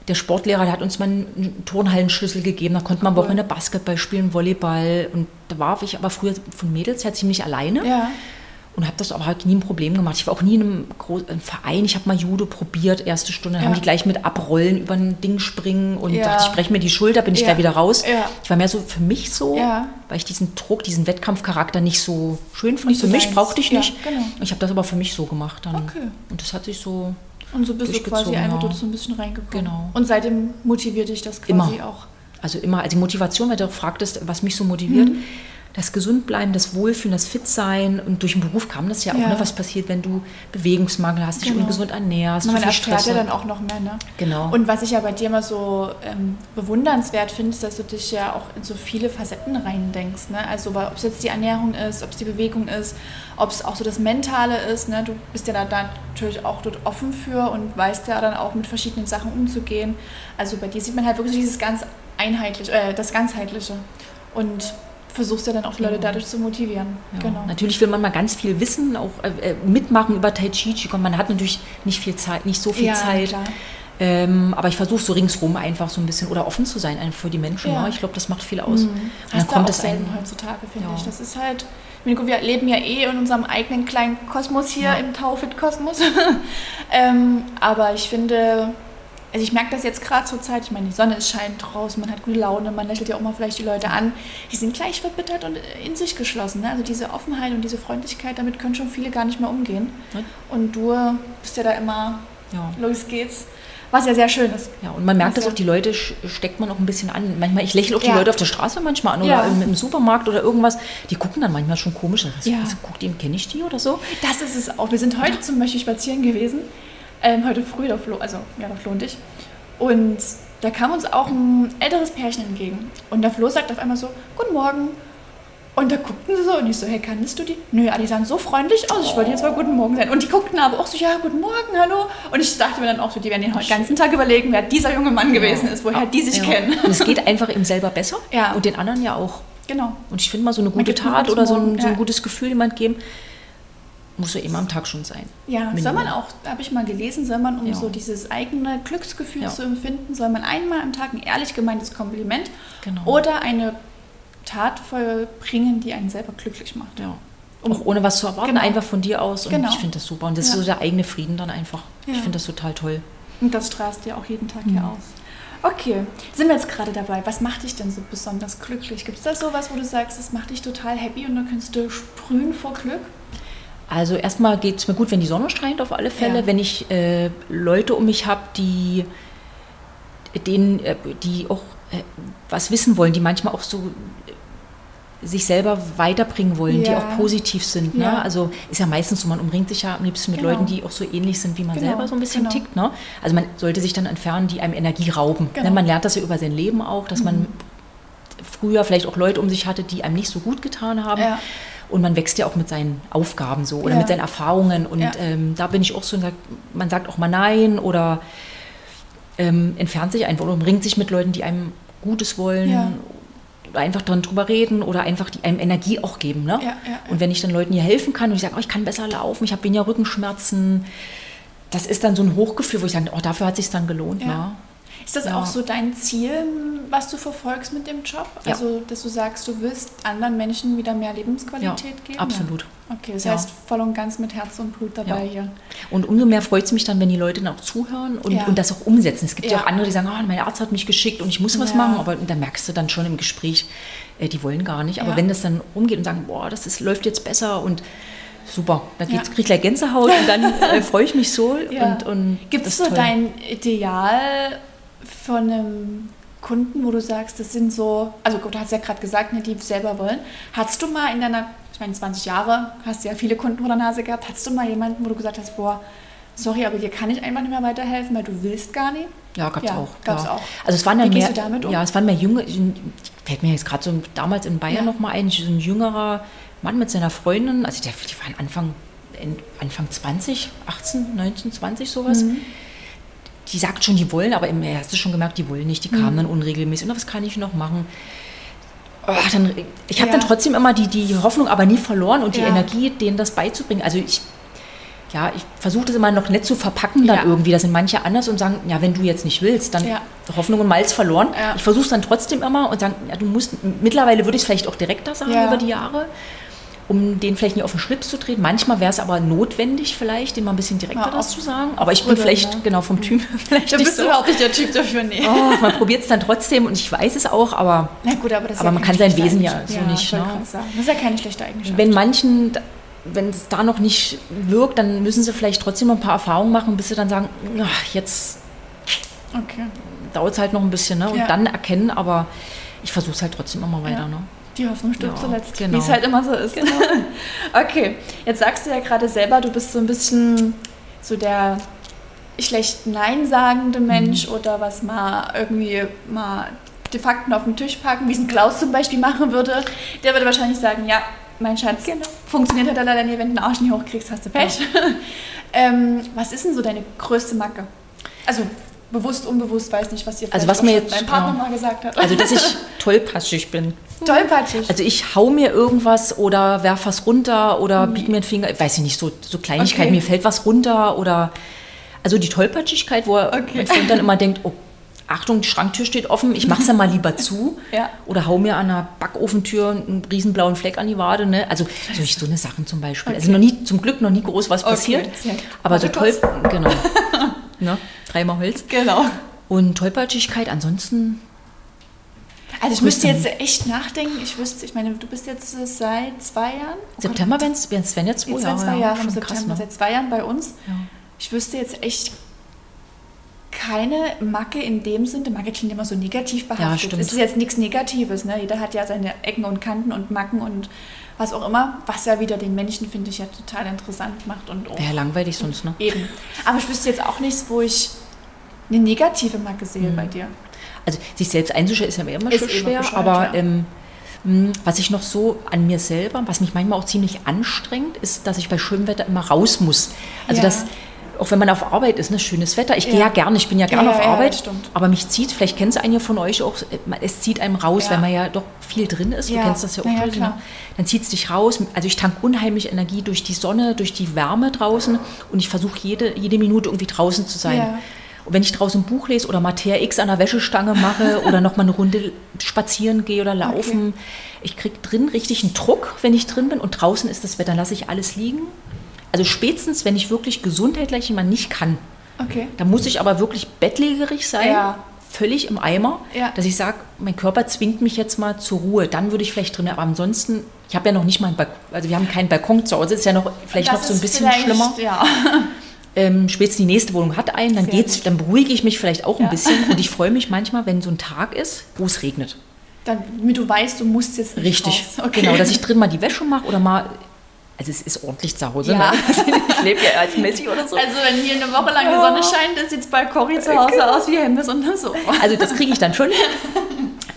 der Sportlehrer der hat uns mal einen Turnhallenschlüssel gegeben. Da konnte man cool. Wochenende Basketball spielen, Volleyball. Und da war ich aber früher von Mädels her ziemlich alleine. Ja und habe das aber halt nie ein Problem gemacht. Ich war auch nie in einem großen Verein. Ich habe mal Judo probiert, erste Stunde, ja. haben die gleich mit abrollen, über ein Ding springen und ja. dachte, ich breche mir die Schulter, bin ich ja. gleich wieder raus. Ja. Ich war mehr so für mich so, weil ich diesen Druck, diesen Wettkampfcharakter nicht so schön fand. Für mich brauchte ich nicht. Genau. Ich habe das aber für mich so gemacht dann. Okay. Und das hat sich so und so bist du quasi einfach dort so ein bisschen reingekommen. Genau. Und seitdem motiviert dich das quasi immer. auch. Also immer, also die Motivation, weil du fragtest, was mich so motiviert. Mhm das Gesundbleiben, das Wohlfühlen, das Fitsein und durch den Beruf kam das ja auch, ja. Ne, was passiert, wenn du Bewegungsmangel hast, dich genau. ungesund ernährst. Man erfährt ja dann auch noch mehr. Ne? Genau. Und was ich ja bei dir immer so ähm, bewundernswert finde, ist, dass du dich ja auch in so viele Facetten reindenkst. Ne? Also ob es jetzt die Ernährung ist, ob es die Bewegung ist, ob es auch so das Mentale ist. Ne? Du bist ja da, da natürlich auch dort offen für und weißt ja dann auch mit verschiedenen Sachen umzugehen. Also bei dir sieht man halt wirklich dieses ganz einheitliche, äh, das ganzheitliche. Und versuchst ja dann auch die Leute dadurch zu motivieren. Ja. Genau. Natürlich will man mal ganz viel wissen, auch äh, äh mitmachen über Tai Chi. Man hat natürlich nicht viel Zeit, nicht so viel ja, Zeit. Ähm, aber ich versuche so ringsrum einfach so ein bisschen oder offen zu sein für die Menschen. Ja. Ne? Ich glaube, das macht viel aus. Mhm. Das dann kommt es selten heutzutage, finde ich. Das ist halt, wir leben ja eh in unserem eigenen kleinen Kosmos hier im Taufit-Kosmos. [laughs] ähm, aber ich finde, also ich merke das jetzt gerade zur Zeit, ich meine, die Sonne scheint draußen, man hat gute Laune, man lächelt ja auch mal vielleicht die Leute an. Die sind gleich verbittert und in sich geschlossen. Ne? Also diese Offenheit und diese Freundlichkeit, damit können schon viele gar nicht mehr umgehen. Ja. Und du bist ja da immer, ja. los geht's. was ja sehr schön ist. Ja, und man merkt, was dass auch die Leute steckt man auch ein bisschen an. Manchmal, ich lächle auch die ja. Leute auf der Straße manchmal an oder ja. im, im, Supermarkt oder irgendwas. Die gucken dann manchmal schon komisch. Also, ja. also, guckt die, kenne ich die oder so? Das ist es auch. Wir sind heute zum Beispiel spazieren gewesen. Ähm, heute früh, der Flo, also ja, der Flo und ich. Und da kam uns auch ein älteres Pärchen entgegen. Und der Flo sagt auf einmal so, guten Morgen. Und da guckten sie so und ich so, hey, kanntest du die? Nö, die sahen so freundlich aus, ich wollte jetzt mal guten Morgen sein. Und die guckten aber auch so, ja, guten Morgen, hallo. Und ich dachte mir dann auch so, die werden den ganzen Tag überlegen, wer dieser junge Mann gewesen ist, woher die sich ja. kennen. Und [laughs] es geht einfach ihm selber besser ja. und den anderen ja auch. Genau. Und ich finde mal so eine gute Tat oder so ein, so ein, gutes Gefühl jemand geben, muss ja immer am Tag schon sein. Ja, Minimum. soll man auch, habe ich mal gelesen, soll man, um ja. so dieses eigene Glücksgefühl ja. zu empfinden, soll man einmal am Tag ein ehrlich gemeintes Kompliment genau. oder eine Tat vollbringen, die einen selber glücklich macht. Ja. Um, auch ohne was zu erwarten, genau. einfach von dir aus. Und genau. ich finde das super. Und das ja. ist so der eigene Frieden dann einfach. Ja. Ich finde das total toll. Und das strahlst dir auch jeden Tag mhm. hier aus. Okay, sind wir jetzt gerade dabei. Was macht dich denn so besonders glücklich? Gibt es da sowas, wo du sagst, das macht dich total happy und dann kannst du sprühen vor Glück? Also erstmal geht es mir gut, wenn die Sonne scheint auf alle Fälle, ja. wenn ich äh, Leute um mich habe, die, denen, äh, die auch äh, was wissen wollen, die manchmal auch so sich selber weiterbringen wollen, ja. die auch positiv sind. Ne? Ja. Also ist ja meistens so, man umringt sich ja am liebsten mit genau. Leuten, die auch so ähnlich sind, wie man genau. selber so ein bisschen genau. tickt. Ne? Also man sollte sich dann entfernen, die einem Energie rauben. Ne? Genau. Man lernt das ja über sein Leben auch, dass mhm. man früher vielleicht auch Leute um sich hatte, die einem nicht so gut getan haben. Ja. Und man wächst ja auch mit seinen Aufgaben so oder ja. mit seinen Erfahrungen. Und ähm, da bin ich auch so, man sagt auch mal Nein oder ähm, entfernt sich einfach oder umringt sich mit Leuten, die einem Gutes wollen oder einfach dran drüber reden oder einfach die, einem Energie auch geben. Ne? Ja, ja, und wenn ich dann Leuten hier helfen kann und ich sage, oh, ich kann besser laufen, ich habe weniger Rückenschmerzen, das ist dann so ein Hochgefühl, wo ich sage, oh, dafür hat es sich dann gelohnt. Ne? Ist das ja. auch so dein Ziel, was du verfolgst mit dem Job? Ja. Also, dass du sagst, du willst anderen Menschen wieder mehr Lebensqualität ja, geben? Absolut. Okay, das heißt voll und ganz mit Herz und Blut dabei hier. Und umso mehr freut es mich dann, wenn die Leute dann auch zuhören und, und das auch umsetzen. Es gibt ja. auch andere, die sagen, oh, mein Arzt hat mich geschickt und ich muss was machen, aber da merkst du dann schon im Gespräch, äh, die wollen gar nicht. Aber wenn das dann umgeht und sagen, boah, das ist, läuft jetzt besser und super. Dann ja. kriege ich gleich Gänsehaut und dann [laughs] äh, freue ich mich so. Ja. Und, und Gibt es so toll. dein Ideal von einem Kunden, wo du sagst, das sind so, also du hast ja gerade gesagt, ne, die selber wollen. Hattest du mal in deiner, ich meine 20 Jahre, hast du ja viele Kunden vor der Nase gehabt, hattest du mal jemanden, wo du gesagt hast, boah, sorry, aber hier kann ich einfach nicht mehr weiterhelfen, weil du willst gar nicht? Ja, gab es ja, auch. Gab's ja. auch. Also es waren Wie mehr, du damit um? Ja, es waren mehr junge, fällt mir jetzt gerade so damals in Bayern ja. noch mal ein, so ein jüngerer Mann mit seiner Freundin, also die waren Anfang, Anfang 20, 18, 19, 20 sowas. Mhm die sagt schon, die wollen, aber im hast du schon gemerkt, die wollen nicht, die kamen mhm. dann unregelmäßig. Und was kann ich noch machen? Oh, dann, ich habe ja. dann trotzdem immer die, die Hoffnung aber nie verloren und die ja. Energie, denen das beizubringen. Also ich, ja, ich versuche das immer noch nett zu verpacken dann ja. irgendwie. Da sind manche anders und sagen, ja, wenn du jetzt nicht willst, dann Hoffnung und Malz verloren. Ich versuche es dann trotzdem immer und sagen, ja, du musst, mittlerweile würde ich es vielleicht auch direkter sagen über die Jahre um den vielleicht nicht auf den Schlips zu treten. Manchmal wäre es aber notwendig, vielleicht, dem mal ein bisschen direkter ja, das zu sagen. Aber ich bin vielleicht, ne? genau, vom Typ [laughs] vielleicht Da bist so. du überhaupt nicht der Typ dafür, nee. Oh, man probiert es dann trotzdem und ich weiß es auch, aber, Na gut, aber, aber ja man kann sein Wesen ja so ja, nicht. Ne? Das ist ja keine schlechte Eigenschaft. Wenn manchen, wenn es da noch nicht wirkt, dann müssen sie vielleicht trotzdem noch ein paar Erfahrungen machen, bis sie dann sagen, ach, jetzt okay. dauert es halt noch ein bisschen. Ne? Und dann erkennen, aber ich versuche es halt trotzdem immer weiter. Ne? Die Hoffnung stirbt ja, zuletzt, genau. wie es halt immer so ist. Genau. [laughs] okay, jetzt sagst du ja gerade selber, du bist so ein bisschen so der schlecht Nein sagende Mensch mhm. oder was mal irgendwie mal die Fakten auf den Tisch packen, wie es ein Klaus zum Beispiel machen würde. Der würde wahrscheinlich sagen, ja, mein Schatz, genau. funktioniert halt leider nie, wenn du den Arsch nicht hochkriegst, hast du Pech. Ja. [laughs] ähm, was ist denn so deine größte Macke? Also bewusst, unbewusst, weiß nicht, was dir also was mir jetzt, dein Partner genau. mal gesagt hat. Also, dass ich [laughs] tollpatschig bin. Tollpatschig? Also, ich hau mir irgendwas oder werf was runter oder mhm. bieg mir den Finger, weiß ich nicht, so, so Kleinigkeiten, okay. mir fällt was runter oder, also die Tollpatschigkeit, wo okay. mein dann immer denkt, oh, Achtung, die Schranktür steht offen, ich mach's ja mal lieber zu. [laughs] ja. Oder hau mir an der Backofentür einen riesen blauen Fleck an die Wade. Ne? Also so eine Sachen zum Beispiel. Okay. Also noch nie, zum Glück noch nie groß was passiert. Okay. Aber so toll, genau. [laughs] ne? Dreimal Holz. Genau. Und Tollpatschigkeit ansonsten. Also ich müsste jetzt echt nachdenken. Ich wüsste, ich meine, du bist jetzt seit zwei Jahren. Oh September es wär jetzt zwei Jahre. Zwei Jahre im September, krass, ne? seit zwei Jahren bei uns. Ja. Ich wüsste jetzt echt keine Macke in dem Sinne, Macke klingt immer so negativ behaftet. Ja, stimmt. Es ist jetzt nichts Negatives, ne? Jeder hat ja seine Ecken und Kanten und Macken und was auch immer, was ja wieder den Menschen, finde ich, ja total interessant macht. und Wäre langweilig sonst, ne? Eben. Aber ich wüsste jetzt auch nichts, wo ich eine negative Macke sehe mhm. bei dir. Also sich selbst einzustellen ist ja immer ist schwer, aber ja. ähm, hm, was ich noch so an mir selber, was mich manchmal auch ziemlich anstrengt, ist, dass ich bei schönem Wetter immer raus muss. Also ja. das auch wenn man auf Arbeit ist, ne, schönes Wetter. Ich ja. gehe ja gerne, ich bin ja gerne ja, auf Arbeit, ja, aber mich zieht, vielleicht kennt es einige von euch auch, es zieht einem raus, wenn man ja doch viel drin ist. Du kennst das ja auch ja, schon. Ne? Dann zieht es dich raus. Also ich tanke unheimlich Energie durch die Sonne, durch die Wärme draußen und ich versuche jede, jede Minute irgendwie draußen zu sein. Und wenn ich draußen ein Buch lese oder mal TRX an der Wäschestange mache [laughs] oder nochmal eine Runde spazieren gehe oder laufen, okay. ich kriege drin richtig einen Druck, wenn ich drin bin und draußen ist das Wetter, dann lasse ich alles liegen. Also spätestens, wenn ich wirklich gesundheitlich mal nicht kann, okay. dann muss ich aber wirklich bettlägerig sein. Ja völlig im Eimer, ja. dass ich sage, mein Körper zwingt mich jetzt mal zur Ruhe. Dann würde ich vielleicht drin, aber ansonsten, ich habe ja noch nicht mal einen Balkon, also wir haben keinen Balkon zu Hause, ist ja noch vielleicht das noch so ein bisschen schlimmer. Ja. [laughs] ähm, spätestens die nächste Wohnung hat einen, dann geht's, dann beruhige ich mich vielleicht auch ja. ein bisschen [laughs] und ich freue mich manchmal, wenn so ein Tag ist, wo es regnet. Damit du weißt, du musst jetzt nicht Richtig, okay. genau, dass ich [laughs] drin mal die Wäsche mache oder mal also es ist ordentlich zu Hause. Ja. Ne? [laughs] Ich lebe ja als Messi oder so. Also wenn hier eine Woche lang die Sonne scheint, dann sieht es bei Cory zu Hause genau. aus wie Hemmes und so. Also das kriege ich dann schon.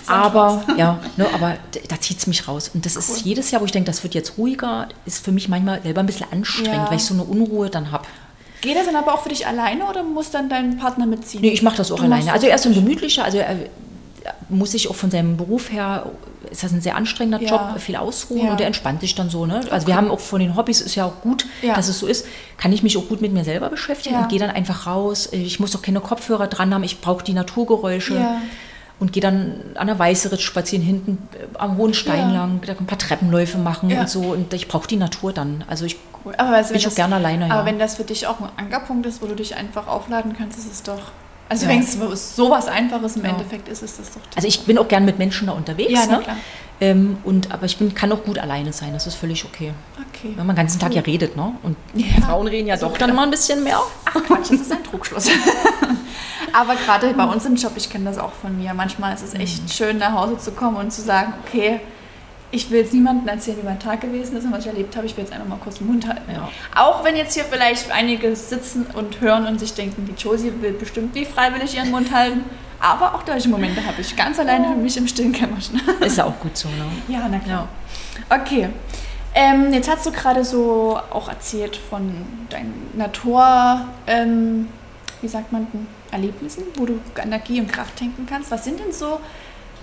aber ja, ne, aber da zieht es mich raus. Und das cool. ist jedes Jahr, wo ich denke, das wird jetzt ruhiger, ist für mich manchmal selber ein bisschen anstrengend, ja. weil ich so eine Unruhe dann habe. Geht das dann aber auch für dich alleine oder muss dann dein Partner mitziehen? Nee, ich mache das auch du alleine. Also er ist ein gemütlicher, also er muss sich auch von seinem Beruf her, ist das ein sehr anstrengender ja. Job, viel ausruhen ja. und er entspannt sich dann so. Ne? Also okay. wir haben auch von den Hobbys, ist ja auch gut, ja. dass es so ist, kann ich mich auch gut mit mir selber beschäftigen und gehe dann einfach raus. Ich muss auch keine Kopfhörer dran haben, ich brauche die Naturgeräusche und gehe dann an der Weißeritz spazieren, hinten am hohen Stein lang, da ein paar Treppenläufe machen und so. Und ich brauche die Natur dann. Also ich cool. aber bin ich auch gerne alleine. Aber ja. wenn das für dich auch ein Ankerpunkt ist, wo du dich einfach aufladen kannst, ist es doch. Also wenn es so was Einfaches im Endeffekt ist, ist das doch. Also ich bin auch gern mit Menschen da unterwegs. Ja, ne? klar. Ähm, und, aber ich bin, kann auch gut alleine sein, das ist völlig okay. Okay. Wenn man den ganzen Tag ja redet, ne? Und Frauen reden ja doch dann mal ein bisschen mehr. Ach Quatsch, das ist ein Trugschluss. [laughs] Aber gerade bei uns im Job, ich kenne das auch von mir, manchmal ist es echt mhm. schön, nach Hause zu kommen und zu sagen, okay, ich will jetzt niemandem erzählen, wie mein Tag gewesen ist und was ich erlebt habe. Ich will jetzt einfach mal kurz den Mund halten. Ja. Auch wenn jetzt hier vielleicht einige sitzen und hören und sich denken, die Josie will bestimmt wie freiwillig ihren Mund halten. Aber auch solche Momente habe ich ganz alleine für mich im stillen Kämmerchen. [laughs] Ist ja auch gut so, ne? Ja, na klar. Ja. Okay. Ähm, jetzt hast du gerade so auch erzählt von deinen Natur, ähm, wie sagt man, Erlebnissen, wo du Energie und Kraft tanken kannst. Was sind denn so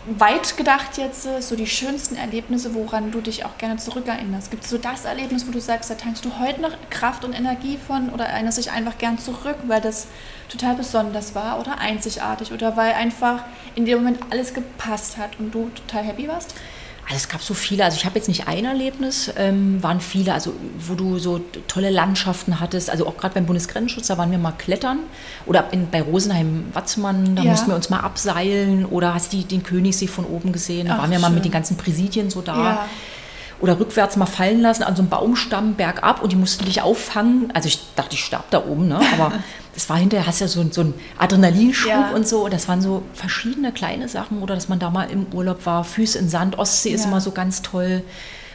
weit gedacht jetzt äh, so die schönsten Erlebnisse, woran du dich auch gerne zurückerinnerst? Gibt es so das Erlebnis, wo du sagst, da tankst du heute noch Kraft und Energie von oder erinnerst dich einfach gern zurück, weil das total besonders war oder einzigartig oder weil einfach in dem Moment alles gepasst hat und du total happy warst? Also es gab so viele, also ich habe jetzt nicht ein Erlebnis, ähm, waren viele, also wo du so tolle Landschaften hattest, also auch gerade beim Bundesgrenzschutz, da waren wir mal klettern oder in, bei Rosenheim-Watzmann, da ja. mussten wir uns mal abseilen oder hast du den Königssee von oben gesehen, da Ach, waren wir schön. mal mit den ganzen Präsidien so da. Ja oder rückwärts mal fallen lassen an so einem Baumstamm bergab und die mussten dich auffangen. Also ich dachte, ich sterbe da oben, ne? aber [laughs] das war hinterher, hast ja so, so einen Adrenalinschub ja. und so. Und das waren so verschiedene kleine Sachen oder dass man da mal im Urlaub war. Füße in Sand, Ostsee ja. ist immer so ganz toll.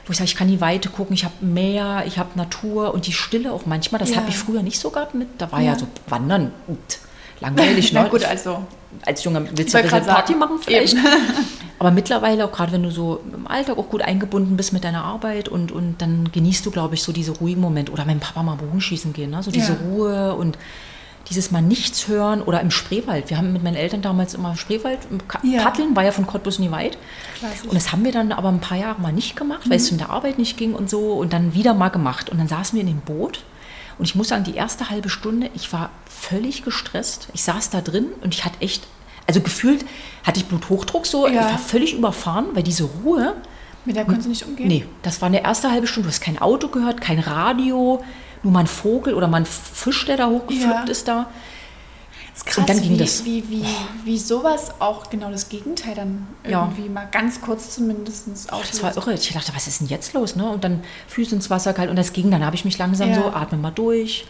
Wo ich sage, ich kann die Weite gucken, ich habe Meer, ich habe Natur und die Stille auch manchmal. Das ja. habe ich früher nicht so gehabt mit. Da war ja, so Wandern und langweilig. [laughs] Na ne? gut, also als Junger willst du ein bisschen Party machen vielleicht. [laughs] Aber mittlerweile, auch gerade wenn du so im Alltag auch gut eingebunden bist mit deiner Arbeit und, und dann genießt du, glaube ich, so diese ruhigen Momente. Oder mit dem Papa mal Bogenschießen gehen, ne? so diese ja. Ruhe und dieses Mal nichts hören oder im Spreewald. Wir haben mit meinen Eltern damals immer Spreewald, ja. Paddeln war ja von Cottbus nie weit. Klassisch. Und das haben wir dann aber ein paar Jahre mal nicht gemacht, mhm. weil es in der Arbeit nicht ging und so. Und dann wieder mal gemacht. Und dann saßen wir in dem Boot. Und ich muss sagen, die erste halbe Stunde, ich war völlig gestresst. Ich saß da drin und ich hatte echt, also gefühlt hatte ich Bluthochdruck so, ja. ich war völlig überfahren, weil diese Ruhe. Mit der konntest du nicht umgehen? Nee, das war eine erste halbe Stunde. Du hast kein Auto gehört, kein Radio, nur mal ein Vogel oder mal ein Fisch, der da hochgepflückt ja. ist da. Das ist krass, und dann ging wie, das. Wie, wie, wie sowas auch genau das Gegenteil dann irgendwie ja. mal ganz kurz zumindest auslöst. Das war irre. Ich dachte, was ist denn jetzt los? Ne? Und dann Füße ins Wasser kalt und das ging. Dann habe ich mich langsam ja. so, atme mal durch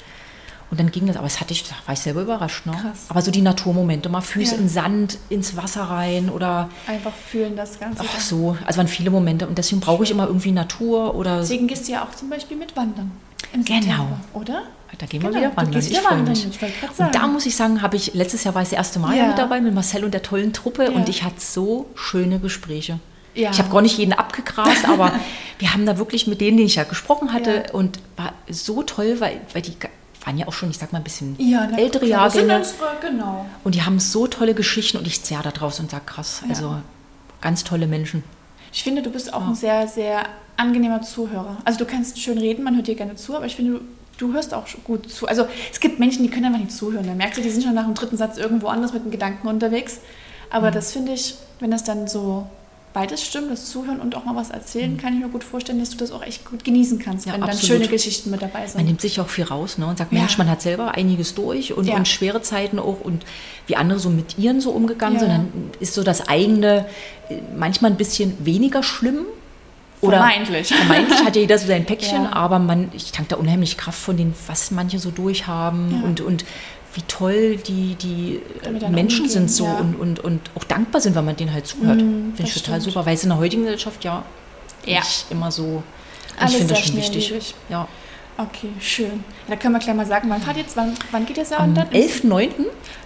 Und dann ging das, aber es hatte ich, da war ich selber überrascht. Ne? Krass. Aber so die Naturmomente, mal Füße ja. in Sand, ins Wasser rein oder. Einfach fühlen das Ganze. Ach so, also waren viele Momente und deswegen brauche ich immer irgendwie Natur oder. Deswegen gehst du ja auch zum Beispiel mit Wandern. Im genau. September, oder? Da gehen genau. wir wieder wandern. Ich freue mich. Ich und da muss ich sagen, habe ich letztes Jahr war ich das erste Mal ja. mit dabei mit Marcel und der tollen Truppe ja. und ich hatte so schöne Gespräche. Ja. Ich habe gar nicht jeden abgegrast, aber [laughs] wir haben da wirklich mit denen, die ich ja gesprochen hatte, und war so toll, weil, weil die waren ja auch schon, ich sag mal, ein bisschen ja, ältere Jahrgänge. Genau. Und die haben so tolle Geschichten und ich zerre da draus und sage, krass, also ganz tolle Menschen. Ich finde, du bist auch ein sehr, sehr angenehmer Zuhörer. Also du kannst schön reden, man hört dir gerne zu, aber ich finde, du, du hörst auch gut zu. Also es gibt Menschen, die können einfach nicht zuhören. Da merkst du, die sind schon nach dem dritten Satz irgendwo anders mit den Gedanken unterwegs. Aber mhm. das finde ich, wenn das dann so beides stimmt, das Zuhören und auch mal was erzählen, mhm. kann ich mir gut vorstellen, dass du das auch echt gut genießen kannst, ja, wenn absolut. dann schöne Geschichten mit dabei sind. Man nimmt sich auch viel raus ne, und sagt, Mensch, man hat selber einiges durch und, ja. und, schwere Zeiten auch und wie andere so mit ihren so umgegangen sind, dann ist so das eigene äh, manchmal ein bisschen weniger schlimm. Oder vermeintlich. Vermeintlich hat ja jeder so sein [laughs] Päckchen, aber man, ich tanke da unheimlich Kraft von dem, was manche so durchhaben und, und wie toll die, die Menschen sind so ja. und, und, und auch dankbar sind, wenn man denen halt zuhört. Mm, finde ich total stimmt. super, weil es in der heutigen Gesellschaft ja, ja. nicht immer so. Ich finde das schon wichtig. Ja. Okay, schön. Da können wir gleich mal sagen, wann fahrt jetzt, wann, wann geht ihr so Am 11.9.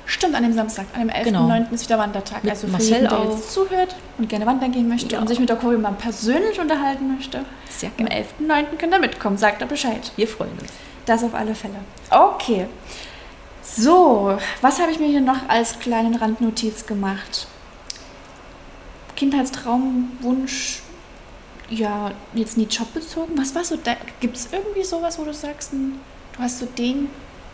Stimmt, an dem Samstag. An dem 11.9. Genau. ist wieder Wandertag. Mit also für Marcel jeden, der auch. jetzt zuhört und gerne wandern gehen möchte ja. und sich mit der Choreo mal persönlich unterhalten möchte. Sehr gerne. Am 11.9. könnt ihr mitkommen, sagt er Bescheid. Wir freuen uns. Das auf alle Fälle. Okay. So, was habe ich mir hier noch als kleinen Randnotiz gemacht? Kindheitstraumwunsch, ja, jetzt nie jobbezogen. Was war so, gibt es irgendwie sowas, wo du sagst, du hast so den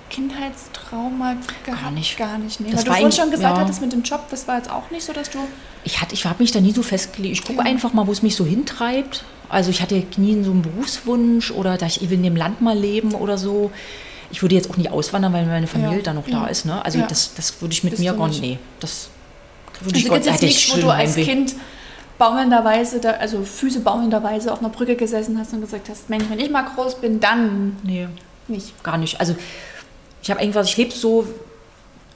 Kindheitstraum mal gehabt? Gar nicht. Gar nicht, nee. Das Weil du vorhin schon gesagt ja. hattest mit dem Job, das war jetzt auch nicht so, dass du... Ich, ich habe mich da nie so festgelegt. Ich gucke ja. einfach mal, wo es mich so hintreibt. Also ich hatte nie so einen Berufswunsch oder dass ich will in dem Land mal leben oder so ich würde jetzt auch nicht auswandern, weil meine Familie ja. da noch da ist. Ne? Also das, das würde ich mit Bist mir gar nicht. Nee, das würde ich also Gott, jetzt nichts, wo du als. Kind baumelnderweise, da, also Füße baumelnderweise auf einer Brücke gesessen hast und gesagt hast, Mensch, wenn ich mal groß bin, dann nee, nicht. Gar nicht. Also ich habe irgendwas, ich lebe so,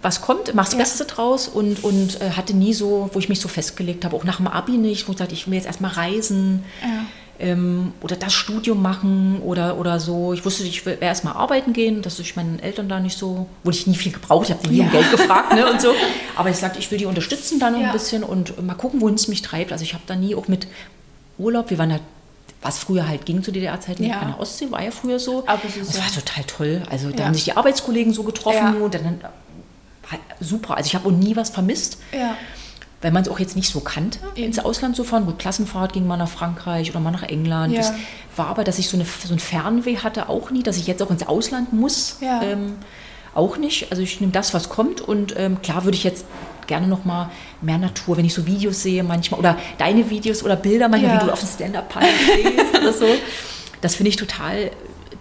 was kommt, mach's ja. Beste draus und, und äh, hatte nie so, wo ich mich so festgelegt habe, auch nach dem Abi nicht, wo ich sagte, ich will jetzt erstmal reisen. Ja ähm, oder das Studium machen oder, oder so. Ich wusste, ich will erstmal arbeiten gehen, dass ich meinen Eltern da nicht so, wo ich nie viel gebraucht, ich habe nie ja. um Geld gefragt ne, und so. [laughs] Aber ich sagte, ich will die unterstützen dann ja. ein bisschen und mal gucken, wohin es mich treibt. Also ich habe da nie auch mit Urlaub, wir waren halt was früher halt ging zu DDR-Zeiten ja. an der Ostsee, war ja früher so. Aber das, das war total toll. Also da ja. haben sich die Arbeitskollegen so getroffen ja. und dann, super. Also ich habe auch nie was vermisst. Ja weil man es auch jetzt nicht so kannte, ins Ausland zu fahren. Gut, Klassenfahrt ging mal nach Frankreich oder mal nach England. Ja. Das war aber, dass ich so, eine, so ein Fernweh hatte, auch nie, dass ich jetzt auch ins Ausland muss. Ja. Ähm, auch nicht. Also ich nehme das, was kommt. Und ähm, klar würde ich jetzt gerne noch mal mehr Natur, wenn ich so Videos sehe manchmal oder deine Videos oder Bilder manchmal, ja. wie du auf dem Stand-Up-Paddle stehst oder so. [laughs] Das finde ich total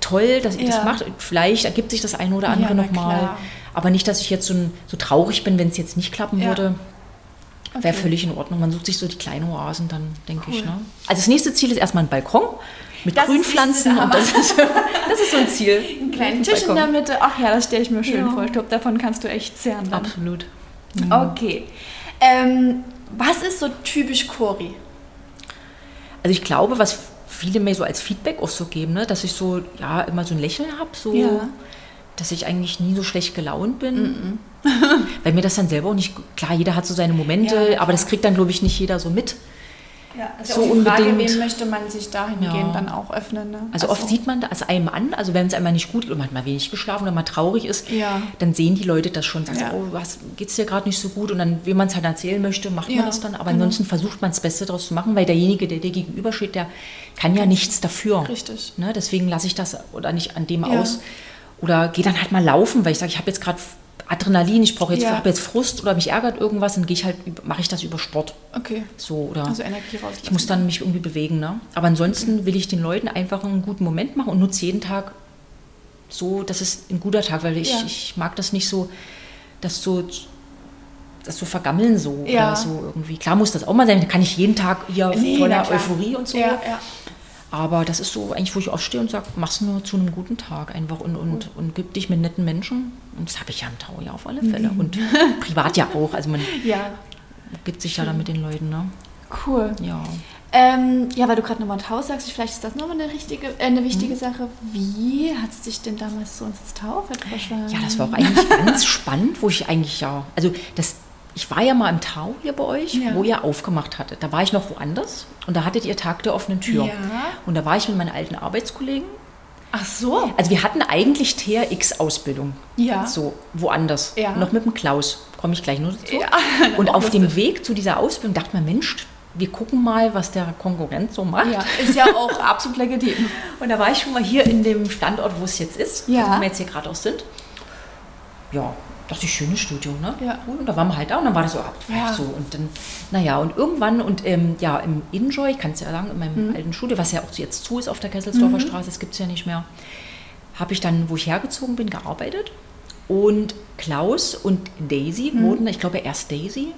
toll, dass ihr das macht. Vielleicht ergibt sich das eine oder andere ja, noch mal. Aber nicht, dass ich jetzt so, so traurig bin, wenn es jetzt nicht klappen würde. Okay. Wäre völlig in Ordnung. Man sucht sich so die kleinen Oasen dann, denke cool. ich. Ne? Also das nächste Ziel ist erstmal ein Balkon mit das Grünpflanzen. Und das, ist, [laughs] das ist so ein Ziel. Ein kleinen Tisch Balkon. in der Mitte. Ach ja, das stelle ich mir schön ja. vor. Ich glaube, davon kannst du echt zehren. Dann. Absolut. Mhm. Okay. Ähm, was ist so typisch Cori? Also ich glaube, was viele mir so als Feedback auch so geben, ne? dass ich so ja immer so ein Lächeln habe, so, ja. dass ich eigentlich nie so schlecht gelaunt bin. -mm. [laughs] Weil mir das dann selber auch nicht, klar, jeder hat so seine Momente, ja, aber das kriegt dann, glaube ich, nicht jeder so mit. Ja, also so auch die Frage, unbedingt. wem möchte man sich dahingehend ja. dann auch öffnen. Ne? Also, also, oft sieht man das einem an, also wenn es einmal nicht gut oder man hat mal wenig geschlafen oder mal traurig ist, ja. dann sehen die Leute das schon, sagen, ja. oh, was geht es dir gerade nicht so gut und dann, wie man es halt erzählen möchte, macht man das dann, aber genau. ansonsten versucht man das Beste daraus zu machen, weil derjenige, der dir gegenübersteht, der kann ja nichts dafür. Richtig. Ne? Deswegen lasse ich das oder nicht an dem aus oder gehe dann halt mal laufen, weil ich sage, ich habe jetzt gerade Adrenalin, ich brauche jetzt, ja. jetzt Frust oder mich ärgert irgendwas, dann gehe ich halt, mache ich das über Sport. Okay. So, oder also Energie rauslassen. Ich muss dann mich irgendwie bewegen. Ne? Aber ansonsten will ich den Leuten einfach einen guten Moment machen und nutze jeden Tag so, das ist ein guter Tag, weil ich, ja. ich mag das nicht so, dass so das so vergammeln so ja. oder so irgendwie. Klar muss das auch mal sein, da kann ich jeden Tag hier nee, voller Euphorie und so. Ja, Aber das ist so eigentlich, wo ich aufstehe und sage, mach's nur zu einem guten Tag einfach und, und, und gib dich mit netten Menschen. Und das habe ich ja im Tau ja auf alle Fälle. Mhm. Und [laughs] privat ja auch. Also man ja. gibt sich ja dann mit den Leuten. Ne? Cool. Ja. Ähm, ja, weil du gerade nochmal Tau sagst, vielleicht ist das nochmal eine, richtige, äh, eine wichtige mhm. Sache. Wie hat es dich denn damals so ins Tau verschlagen? Ja, das war auch eigentlich ganz [laughs] spannend, wo ich eigentlich ja, also das, ich war ja mal im Tau hier bei euch, ja. wo ihr aufgemacht hattet. Da war ich noch woanders und da hattet ihr Tag der offenen Tür. Ja. Und da war ich mit meinen alten Arbeitskollegen. Ach so. Also wir hatten eigentlich TRX-Ausbildung. Ja. So, woanders. Ja. Noch mit dem Klaus. Komme ich gleich nur dazu. Ja. [laughs] Und auf dem Weg zu dieser Ausbildung dachte man, Mensch, wir gucken mal, was der Konkurrent so macht. Ja, ist ja auch [laughs] absolut legitim. Und da war ich schon mal hier in dem Standort, wo es jetzt ist, ja. wo wir jetzt hier gerade auch sind. Ja, das ist ein schönes Studio, ne? Ja. Und da waren wir halt da und dann war das so ab. Ja. So, und dann, naja, und irgendwann und ähm, ja, im Enjoy, ich kann es ja sagen, in meinem mhm. alten Studio, was ja auch jetzt zu ist auf der Kesselsdorfer mhm. Straße, das gibt es ja nicht mehr, habe ich dann, wo ich hergezogen bin, gearbeitet. Und Klaus und Daisy mhm. wurden, ich glaube erst Daisy,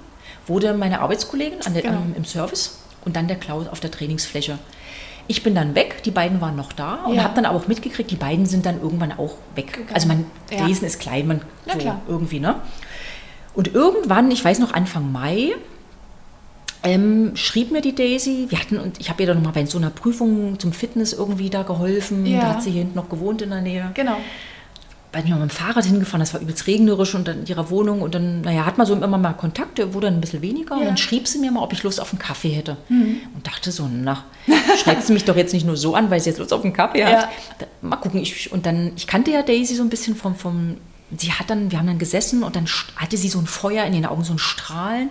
wurde meine Arbeitskollegin der, genau. ähm, im Service und dann der Klaus auf der Trainingsfläche. Ich bin dann weg, die beiden waren noch da und ja. habe dann aber auch mitgekriegt, die beiden sind dann irgendwann auch weg. Gegangen. Also man, ja. Lesen ist klein, man so klar. irgendwie, ne? Und irgendwann, ich weiß noch Anfang Mai, ähm, schrieb mir die Daisy, wir hatten, und ich habe ihr dann nochmal bei so einer Prüfung zum Fitness irgendwie da geholfen, ja. da hat sie hier hinten noch gewohnt in der Nähe. Genau bin ich mal mit dem Fahrrad hingefahren, das war übelst regnerisch und dann in ihrer Wohnung und dann, naja, hat man so immer mal Kontakt, der wurde dann ein bisschen weniger ja. und dann schrieb sie mir mal, ob ich Lust auf einen Kaffee hätte. Mhm. Und dachte so, na, schreibt sie mich doch jetzt nicht nur so an, weil sie jetzt Lust auf einen Kaffee ja. hat. Mal gucken, ich, und dann, ich kannte ja Daisy so ein bisschen vom, vom, sie hat dann, wir haben dann gesessen und dann hatte sie so ein Feuer in den Augen, so ein Strahlen.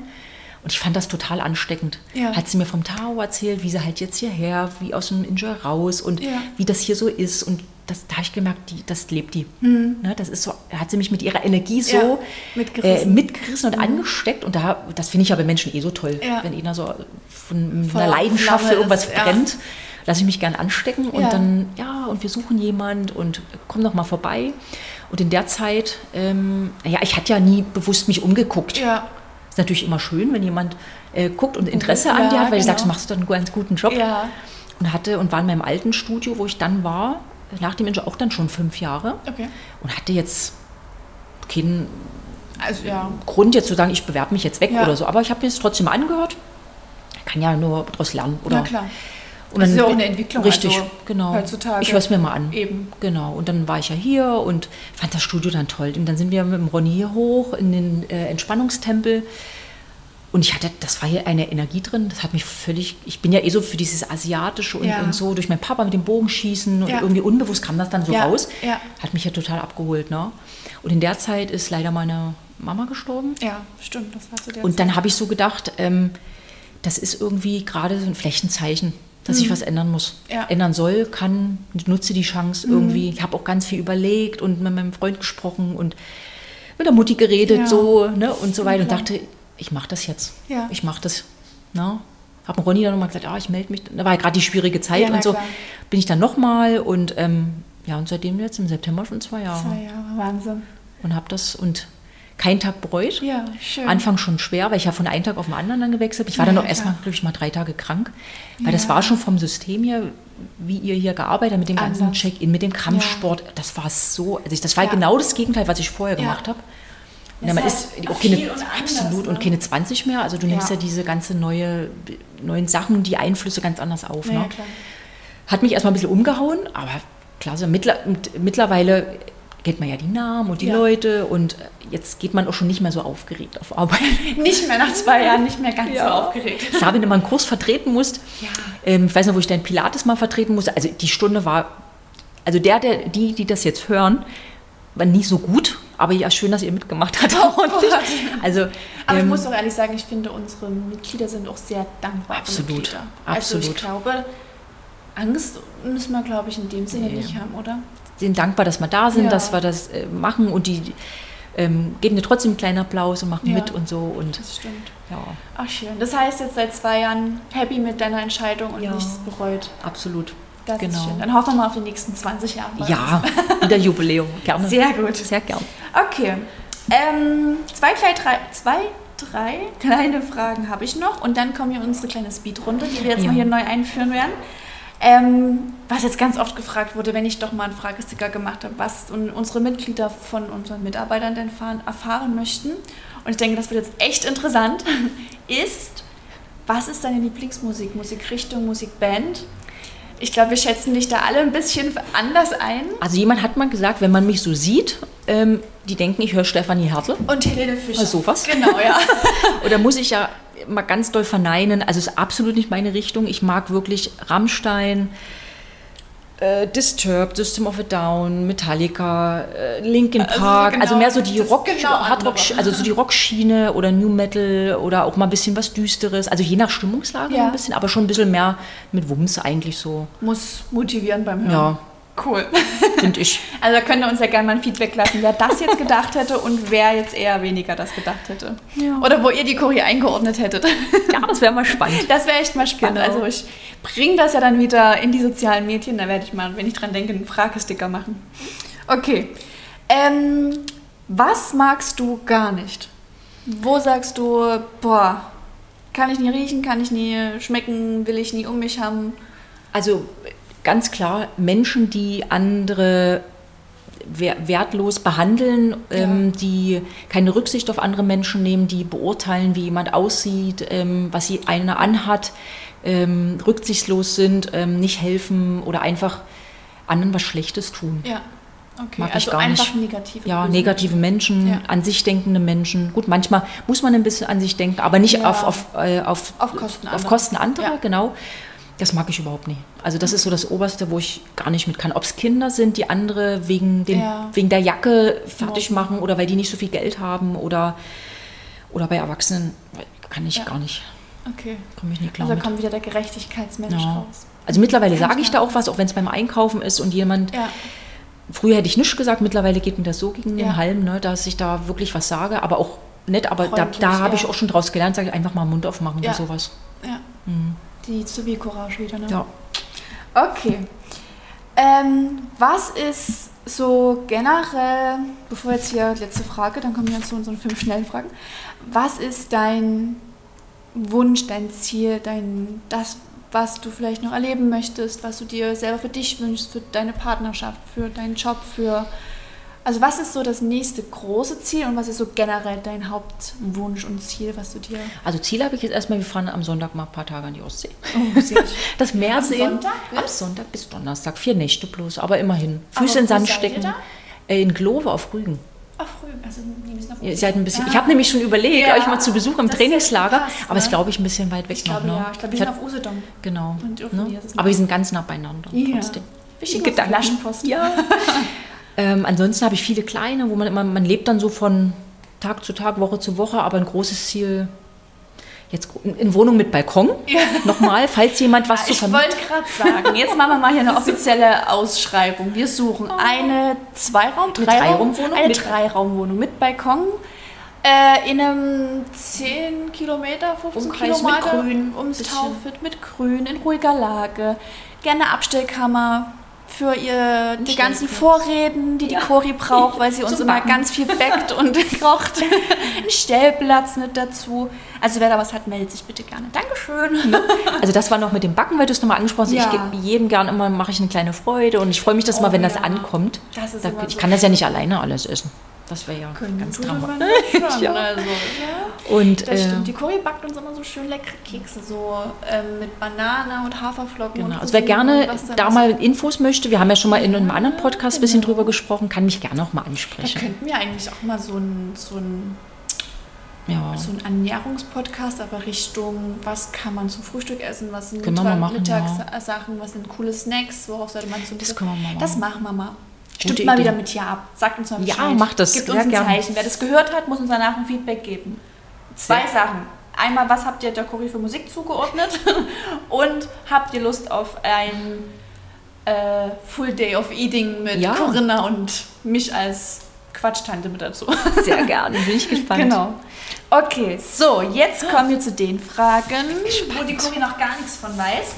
Und ich fand das total ansteckend. Ja. Hat sie mir vom Tao erzählt, wie sie halt jetzt hierher, wie aus dem Enjoy raus und wie das hier so ist. Und das, da habe ich gemerkt, die, das lebt die. Mhm. Ne, das ist so, hat sie mich mit ihrer Energie so ja, mitgerissen. Äh, mitgerissen. und mhm. angesteckt. Und da, das finde ich ja bei Menschen eh so toll, ja. wenn ihnen so von Voll einer Leidenschaft für irgendwas ist, brennt. Ja. Lasse ich mich gern anstecken und dann, ja, und wir suchen jemand und komm doch mal vorbei. Und in der Zeit, ähm, ja, ich hatte ja nie bewusst mich umgeguckt. Ja. Ist natürlich immer schön, wenn jemand äh, guckt und Interesse an dir hat, weil genau. ich sage, du machst doch einen ganz guten Job. Ja. Und hatte und war in meinem alten Studio, wo ich dann war, nach dem Ingenieur auch dann schon fünf Jahre okay. und hatte jetzt keinen also, ja. Grund jetzt zu sagen, ich bewerbe mich jetzt weg ja. oder so. Aber ich habe mir es trotzdem angehört. Kann ja nur daraus lernen. Oder? Ja, klar. Und das ist ja auch eine Entwicklung. Richtig, also genau. Heutzutage. Ich höre es mir mal an. Eben. Genau. Und dann war ich ja hier und fand das Studio dann toll. Und dann sind wir mit dem Ronny hier hoch in den äh, Entspannungstempel. Und ich hatte, das war hier eine Energie drin, das hat mich völlig, ich bin ja eh so für dieses Asiatische und, ja. und so, durch meinen Papa mit dem Bogenschießen und ja. irgendwie unbewusst kam das dann so ja. raus, hat mich ja total abgeholt. Ne? Und in der Zeit ist leider meine Mama gestorben. Ja, stimmt, das war zu der Und dann habe ich so gedacht, ähm, das ist irgendwie gerade so ein Flächenzeichen, dass mhm. ich was ändern muss. Ändern soll, kann, nutze die Chance irgendwie. Mhm. Ich habe auch ganz viel überlegt und mit meinem Freund gesprochen und mit der Mutti geredet so ne, und so weiter und dachte, ich mache das jetzt. Ja. Ich mache das. Ne? Habe Ronny dann nochmal gesagt, ah, ich melde mich. Da war ja gerade die schwierige Zeit ja, und so. Klar. Bin ich dann nochmal und ähm, ja, und seitdem jetzt im September schon zwei Jahre. Zwei Jahre, Wahnsinn. Und habe das und keinen Tag bereut. Ja, schön. Anfang schon schwer, weil ich ja von einem Tag auf den anderen dann gewechselt bin. Ich war ja, dann auch erstmal, glaube ich, mal drei Tage krank. Weil ja. das war schon vom System her, wie ihr hier gearbeitet habt, mit dem ganzen Check-in, mit dem Kampfsport. Das war so, also ich, das war genau das Gegenteil, was ich vorher gemacht habe. Ja, man ist auch keine, und absolut ne? und keine 20 mehr. Also du nimmst ja, ja diese ganze neue, neuen Sachen, die Einflüsse ganz anders auf. Ja, ne? Hat mich erstmal ein bisschen umgehauen, aber klar, so mittler, mittlerweile kennt man ja die Namen und die ja. Leute und jetzt geht man auch schon nicht mehr so aufgeregt auf Arbeit. [laughs] Nicht mehr nach zwei Jahren, nicht mehr ganz ja. so aufgeregt. Klar, wenn du mal einen Kurs vertreten musst, ja. ähm, ich weiß noch, wo ich deinen Pilates mal vertreten musste, also die Stunde war, also der, der, die, die das jetzt hören, war nie so gut, aber ja, schön, dass ihr mitgemacht habt. [laughs] Oh, also, aber ähm, ich muss auch ehrlich sagen, ich finde, unsere Mitglieder sind auch sehr dankbar. Absolut. Absolut. Also ich glaube, Angst müssen wir, glaube ich, in dem Sinne nee. nicht haben, oder? Sie sind dankbar, dass wir da sind, ja. dass wir das äh, machen und die ähm, geben dir trotzdem einen kleinen Applaus und machen ja, mit und so. Und, das stimmt. Ja. Ach schön. Das heißt jetzt seit zwei Jahren happy mit deiner Entscheidung und ja, nichts bereut. Absolut. Das genau. ist schön. Dann hoffen wir mal auf die nächsten 20 Jahre. Ja, wieder Jubiläum. Gerne. [laughs] Sehr gut. Sehr gern. Okay. Ähm, zwei, drei, zwei, drei kleine Fragen habe ich noch und dann kommen hier unsere kleine Speedrunde, die wir jetzt ja. mal hier neu einführen werden. Ähm, was jetzt ganz oft gefragt wurde, wenn ich doch mal einen Fragesticker gemacht habe, was unsere Mitglieder von unseren Mitarbeitern denn erfahren möchten. Und ich denke, das wird jetzt echt interessant, [laughs] ist, was ist deine Lieblingsmusik? Musikrichtung, Musikband? Ich glaube, wir schätzen dich da alle ein bisschen anders ein. Also jemand hat mal gesagt, wenn man mich so sieht, ähm, die denken, ich höre Stefanie Hertel. Und Helene Fischer. Also sowas. Genau, ja. [laughs] Oder muss ich ja mal ganz doll verneinen. Also es ist absolut nicht meine Richtung. Ich mag wirklich Rammstein, äh, Disturbed, System of a Down, Metallica, äh, Linkin also Park, also, genau, also mehr so die Rock, genau Hardrock, also so die Rockschiene oder New Metal oder auch mal ein bisschen was Düsteres, also je nach Stimmungslage ja. ein bisschen, aber schon ein bisschen mehr mit Wumms eigentlich so. Muss motivieren beim Hören. Ja, Cool. Finde ich. [laughs] Also da könnt ihr uns ja gerne mal ein Feedback lassen, wer das jetzt gedacht hätte und wer jetzt eher weniger das gedacht hätte. Ja. Oder wo ihr die Choreo eingeordnet hättet. [laughs] Ja, das wäre mal spannend. Das wäre echt mal spannend. Genau. Also ich bringe das ja dann wieder in die sozialen Medien. Da werde ich mal, wenn ich dran denke, einen Fragesticker machen. Okay. Ähm, was magst du gar nicht? Wo sagst du, boah, kann ich nie riechen, kann ich nie schmecken, will ich nie um mich haben? Also ganz klar Menschen, die andere wertlos behandeln, ja. ähm, die keine Rücksicht auf andere Menschen nehmen, die beurteilen, wie jemand aussieht, ähm, was sie einer anhat, ähm, rücksichtslos sind, ähm, nicht helfen oder einfach anderen was Schlechtes tun. Ja. Okay, Mag also ich gar einfach nicht. negative Ja, negative Menschen, ja. an sich denkende Menschen. Gut, manchmal muss man ein bisschen an sich denken, aber nicht ja. auf, auf, äh, auf, auf Kosten anderer. Auf Kosten anderer, genau. Das mag ich überhaupt nicht. Also das ist so das Oberste, wo ich gar nicht mit kann. Ob es Kinder sind, die andere wegen, dem, ja. wegen der Jacke fertig machen oder weil die nicht so viel Geld haben oder, oder bei Erwachsenen kann ich ja. gar nicht. Okay. Komme ich nicht klar. Also da kommt wieder der Gerechtigkeitsmensch ja. raus. Also mittlerweile sage ich da auch was, auch wenn es beim Einkaufen ist und jemand. Früher hätte ich nichts gesagt, mittlerweile geht mir das so gegen den Halm, ne, dass ich da wirklich was sage, aber auch nett, aber Freundlich, da, da habe ich auch schon draus gelernt, sage ich einfach mal Mund aufmachen oder sowas. Ja. Mhm. Die Zivilcourage wieder, ne? Ja. Okay. Ähm, was ist so generell, bevor jetzt hier letzte Frage, dann kommen wir zu unseren fünf schnellen Fragen. Was ist dein Wunsch, dein Ziel, dein, das, was du vielleicht noch erleben möchtest, was du dir selber für dich wünschst, für deine Partnerschaft, für deinen Job, für also was ist so das nächste große Ziel und was ist so generell dein Hauptwunsch und Ziel, was du dir... Also Ziel habe ich jetzt erstmal, wir fahren am Sonntag mal ein paar Tage an die Ostsee. Oh, [laughs] das Meer am sehen. Sonntag bis? Am Sonntag bis Donnerstag, vier Nächte bloß, aber immerhin. Füße aber in Sand stecken. Äh, in Glove auf Rügen. Auf Rügen, also die müssen auf Ihr seid ein bisschen, ah. Ich habe nämlich schon überlegt, ja, euch mal zu Besuch im Trainingslager, pass, aber es ist, glaube ich, ein bisschen weit weg ich noch. Glaube, ne? ja. Ich glaube, wir sind auf Usedom. Genau. Ne? Aber wir sind ganz nah beieinander. Ja. Trotzdem. Wichtige Flaschenpost. Ja. [laughs] Ähm, ansonsten habe ich viele kleine, wo man immer, man lebt dann so von Tag zu Tag, Woche zu Woche, aber ein großes Ziel jetzt in Wohnung mit Balkon. [laughs] Ja. Nochmal, falls jemand was ja, zu Ich wollte gerade sagen, jetzt machen wir mal hier eine [laughs] offizielle Ausschreibung. Wir suchen oh. eine Zweiraum, Dreiraumwohnung, eine Dreiraumwohnung mit Balkon äh, in einem 10 Kilometer, 15 Umkreis Kilometer mit Grün, ums Taufit mit Grün in ruhiger Lage. Gerne Abstellkammer, für ihr die ganzen Vorräten, die die Cori braucht, weil sie [laughs] uns immer ganz viel backt und [laughs] kocht. Ein Stellplatz mit dazu. Also wer da was hat, meldet sich bitte gerne. Dankeschön. Also das war noch mit dem Backen, weil du es nochmal angesprochen hast. Ja. Ich gebe jedem gerne immer, mache ich eine kleine Freude und ich freue mich das oh, mal, wenn ja. das ankommt. Das da, ich so kann das ja nicht alleine alles essen. Das wäre ja Können ganz dramatisch. [laughs] ja. Also, ja. Und, das äh, stimmt. Die Cori backt uns immer so schön leckere Kekse, so ähm, mit Banane und Haferflocken. Genau. Und also wer gerne da mal Infos möchte, wir haben ja schon mal in einem anderen Podcast ein bisschen genau. drüber gesprochen, kann mich gerne auch mal ansprechen. Da könnten wir eigentlich auch mal so ein, so ein ja. so ein Ernährungspodcast, aber Richtung, was kann man zum Frühstück essen, was sind Mittagssachen, ja. was sind coole Snacks, worauf sollte man zum Das können wir mal machen. Das machen wir mal. Stimmt mal wieder mit Ja ab. Sagt uns mal Bescheid. Ja, macht das. Gibt uns ein Zeichen. Wer das gehört hat, muss uns danach ein Feedback geben. Zwei Sehr. Sachen. Einmal, was habt ihr der Choreo für Musik zugeordnet? [laughs] Und habt ihr Lust auf ein äh, Full Day of Eating mit ja. Corinna und mich als Quatschtante mit dazu? [laughs] Sehr gerne, bin ich gespannt. Genau. Okay, so, jetzt kommen wir zu den Fragen, wo die Corinna noch gar nichts von weiß.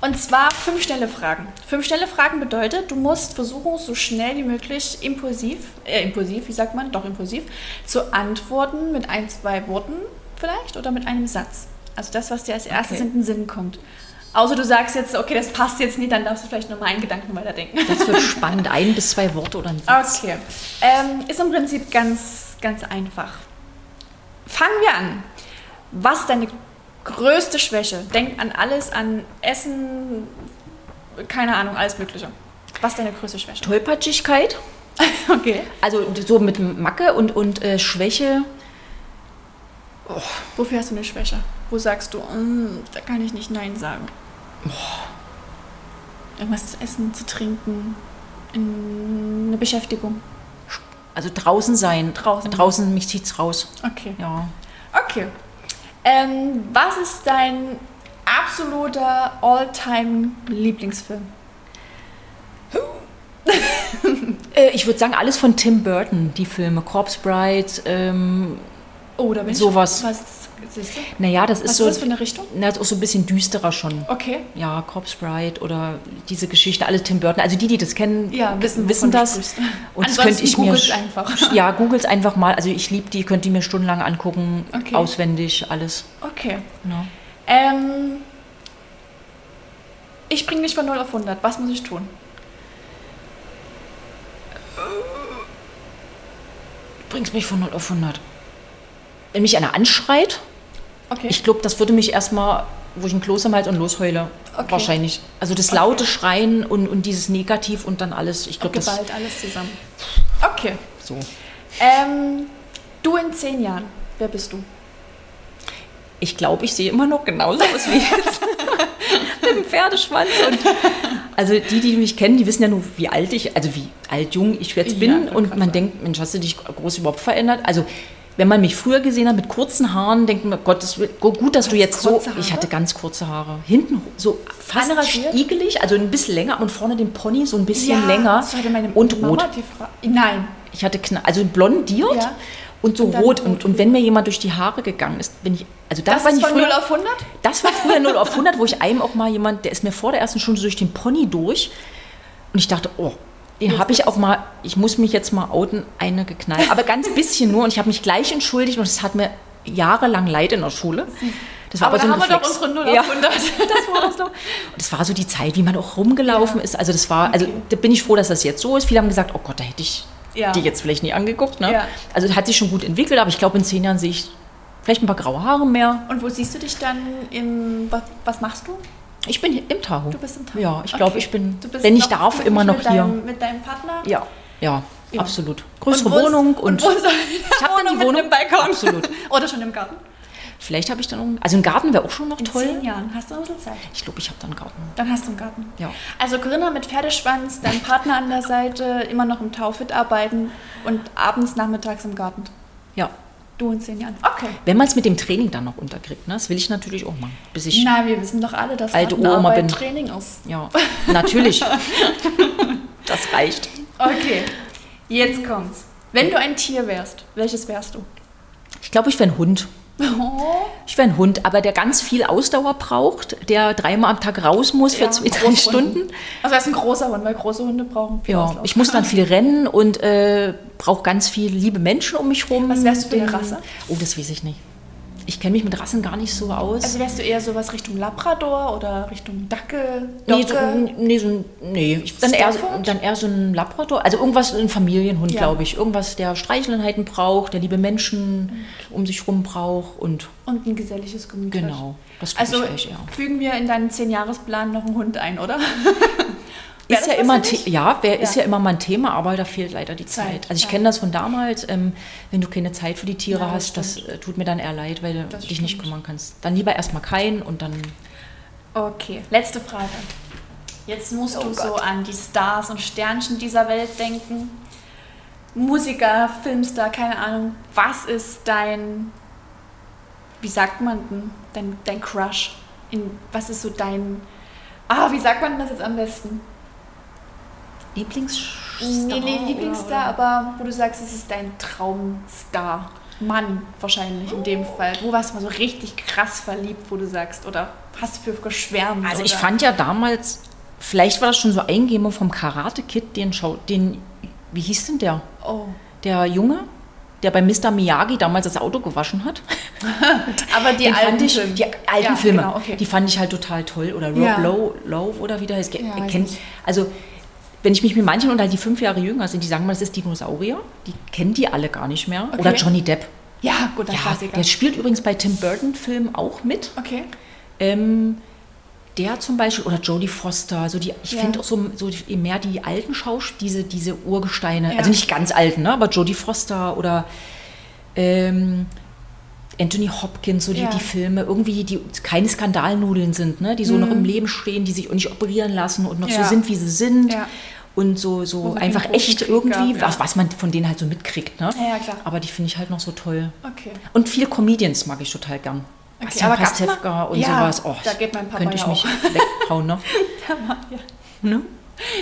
Und zwar fünf schnelle Fragen. Fünf schnelle Fragen bedeutet, du musst versuchen, so schnell wie möglich impulsiv, äh, impulsiv, wie sagt man, doch impulsiv, zu antworten mit ein, zwei Worten vielleicht oder mit einem Satz. Also das, was dir als erstes okay. in den Sinn kommt. Außer du sagst jetzt, okay, das passt jetzt nicht, dann darfst du vielleicht nur meinen Gedanken weiterdenken. Das wird [laughs] spannend. Ein bis zwei Worte oder ein Satz. Okay. Ähm, ist im Prinzip ganz, ganz einfach. Fangen wir an. Was ist deine größte Schwäche? Denk an alles, an Essen, keine Ahnung, alles Mögliche. Was ist deine größte Schwäche? Tollpatschigkeit. [laughs] okay. Also so mit Macke und, und äh, Schwäche. Oh. Wofür hast du eine Schwäche? Wo sagst du, mm, da kann ich nicht Nein sagen? Oh. Irgendwas zu essen, zu trinken, eine Beschäftigung. Also draußen sein. Draußen. Draußen, mich zieht's raus. Okay. Ja. Okay. Ähm, was ist dein absoluter All-Time-Lieblingsfilm? [laughs] äh, ich würde sagen, alles von Tim Burton, die Filme. Corpse Bride, ähm, oh, da bin sowas. Ich, was siehst du? Naja, das ist was so. Was ist das für eine Richtung? Na, das ist auch so ein bisschen düsterer schon. Okay. Ja, Corpse Bride oder diese Geschichte, alles Tim Burton. Also die, die das kennen, ja, wissen, wissen das. Und das könnte ich mir. einfach. [laughs] Ja, googelt einfach mal. Also ich liebe die, könnt ihr mir stundenlang angucken. Okay. Auswendig, alles. Okay. Ja. Ähm, ich bringe dich von 0 auf 100. Was muss ich tun? Du bringst mich von 0 auf 100. Wenn mich einer anschreit, okay. ich glaube, das würde mich erstmal, wo ich ein Kloß am Hals und losheule, okay. wahrscheinlich. Also das laute okay. Schreien und, und dieses Negativ und dann alles, ich glaube, das... alles zusammen. Okay. So. Ähm, du in zehn Jahren, wer bist du? Ich glaube, ich sehe immer noch genauso aus wie jetzt. [laughs] Mit dem Pferdeschwanz. Und also die, die mich kennen, die wissen ja nur, wie alt ich, also wie alt, jung ich jetzt bin. Ja, und man denkt, Mensch, hast du dich groß überhaupt verändert? Also wenn man mich früher gesehen hat mit kurzen Haaren, denkt man, Gott, das gut, dass du jetzt so. Haare? Ich hatte ganz kurze Haare. Hinten so fast igelig, also ein bisschen länger und vorne den Pony so ein bisschen ja, länger. So hatte meine und Mama rot. Nein. Ich hatte also blondiert. Ja und so und rot. Und, und wenn mir jemand durch die Haare gegangen ist, bin ich. Also das, das war ist von früher, 0 auf 100? Das war früher 0 auf 100, wo ich [laughs] einem auch mal jemand, der ist mir vor der ersten Stunde durch den Pony durch. Und ich dachte, oh, den habe ich auch mal, ich muss mich jetzt mal outen, eine geknallt. Aber ganz [laughs] bisschen nur. Und ich habe mich gleich entschuldigt und es hat mir jahrelang leid in der Schule. Das war aber, aber so da haben wir doch unsere 0 auf 100. das war das doch. Und das war so die Zeit, wie man auch rumgelaufen ja. ist. Also das war, also da bin ich froh, dass das jetzt so ist. Viele haben gesagt, oh Gott, da hätte ich ja. die jetzt vielleicht nie angeguckt. Ne? Ja. Also hat sich schon gut entwickelt, aber ich glaube, in zehn Jahren sehe ich vielleicht ein paar graue Haare mehr. Und wo siehst du dich dann im, was, was machst du? Ich bin im Tahoe. Du bist im Tahoe? Ja, ich okay. glaube, ich bin, wenn ich darf, immer noch hier. Deinem, mit deinem Partner? Ja, ja, ja. absolut. Größere und Wohnung. Und, und ich habe dann die Wohnung. Mit Balkon. Absolut. [laughs] Oder schon im Garten? Vielleicht habe ich dann, also ein Garten wäre auch schon noch in toll. In zehn Jahren hast du ein bisschen Zeit. Ich glaube, ich habe dann einen Garten. Dann hast du einen Garten. Ja. Also Corinna mit Pferdeschwanz, dein Partner an der Seite, immer noch im Taufit arbeiten und abends, nachmittags im Garten. Ja. Du in zehn Jahren. Okay. Wenn man es mit dem Training dann noch unterkriegt, ne? das will ich natürlich auch machen. Bis ich Nein, wir wissen doch alle, dass alte Oma bin. Training ist. Ja, natürlich. [laughs] das reicht. Okay, jetzt kommt's. Wenn du ein Tier wärst, welches wärst du? Ich glaube, ich wäre ein Hund. Oh. Ich wäre ein Hund, aber der ganz viel Ausdauer braucht, der dreimal am Tag raus muss für ja, zwei, drei Stunden. Also er ist ein großer Hund, weil große Hunde brauchen viel Ja, ich muss dann [laughs] viel rennen und äh, brauche ganz viel liebe Menschen um mich rum. Was wärst du für eine Rasse? Oh, das weiß ich nicht. Ich kenne mich mit Rassen gar nicht so aus. Also wärst du eher sowas Richtung Labrador oder Richtung Dackel? Nee, so, nee, so, nee. Dann, eher, dann eher so ein Labrador. Also irgendwas, ein Familienhund, ja. glaube ich. Irgendwas, der Streicheleinheiten braucht, der liebe Menschen okay. um sich rum braucht und... Und ein geselliges Gemüt Genau, das also ich, ja. fügen wir in deinen Zehn-Jahres-Plan noch einen Hund ein, oder? [laughs] ist ja immer ja, wer ja. ist ja immer mal ein Thema, aber da fehlt leider die Zeit. Zeit. Also ich ja. kenne das von damals, ähm, wenn du keine Zeit für die Tiere ja, hast, das äh, tut mir dann eher leid, weil das du dich stimmt. nicht kümmern kannst. Dann lieber erstmal keinen und dann. Okay, letzte Frage. Jetzt musst oh du Gott. so an die Stars und Sternchen dieser Welt denken. Musiker, Filmstar, keine Ahnung. Was ist dein, wie sagt man denn, dein, dein Crush? In, was ist so dein, ah, wie sagt man das jetzt am besten? Lieblingsstar? Nee, nee, Lieblingsstar, oder? aber wo du sagst, es ist dein Traumstar. Mann wahrscheinlich in dem Fall. Wo warst du mal so richtig krass verliebt, wo du sagst, oder hast du für geschwärmt? Also oder? ich fand ja damals, vielleicht war das schon so Eingebung vom Karate Kid, den Schau, den, wie hieß denn der? Oh. Der Junge? der bei Mr. Miyagi damals das Auto gewaschen hat. [laughs] Aber die alten ich, Filme. Die alten ja, Filme, genau, okay. die fand ich halt total toll. Oder Rob ja. Lowe, Lowe oder wie der heißt. Ja, kennt, also wenn ich mich mit manchen unterhalte, die fünf Jahre jünger sind, die sagen mal, das ist Dinosaurier. Die kennen die alle gar nicht mehr. Okay. Oder Johnny Depp. Ja, gut, das ja, Der spielt übrigens bei Tim Burton-Filmen auch mit. Okay. Ähm, der zum Beispiel, oder Jodie Foster, so die, ich ja. finde auch so, so mehr die alten Schauspieler, diese, diese Urgesteine, ja. also nicht ganz alten, ne, aber Jodie Foster oder ähm, Anthony Hopkins, so die, ja. die Filme, irgendwie, die keine Skandalnudeln sind, ne, die so mhm. noch im Leben stehen, die sich nicht operieren lassen und noch so sind, wie sie sind. Und so, so einfach echt irgendwie, gab, was, was man von denen halt so mitkriegt. Ne? Ja, klar. Aber die finde ich halt noch so toll. Okay. Und viele Comedians mag ich total gern. Okay, Bastian aber Pastewka und ja, sowas. Oh, da geht mein Papa könnte ich ja mich weghauen, ne? [laughs] ja. ne?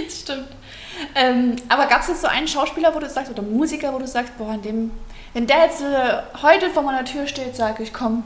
Das [laughs] stimmt. Ähm, aber gab es jetzt so einen Schauspieler, wo du sagst, oder Musiker, wo du sagst, boah, in dem, wenn der jetzt äh, heute vor meiner Tür steht, sage ich, komm,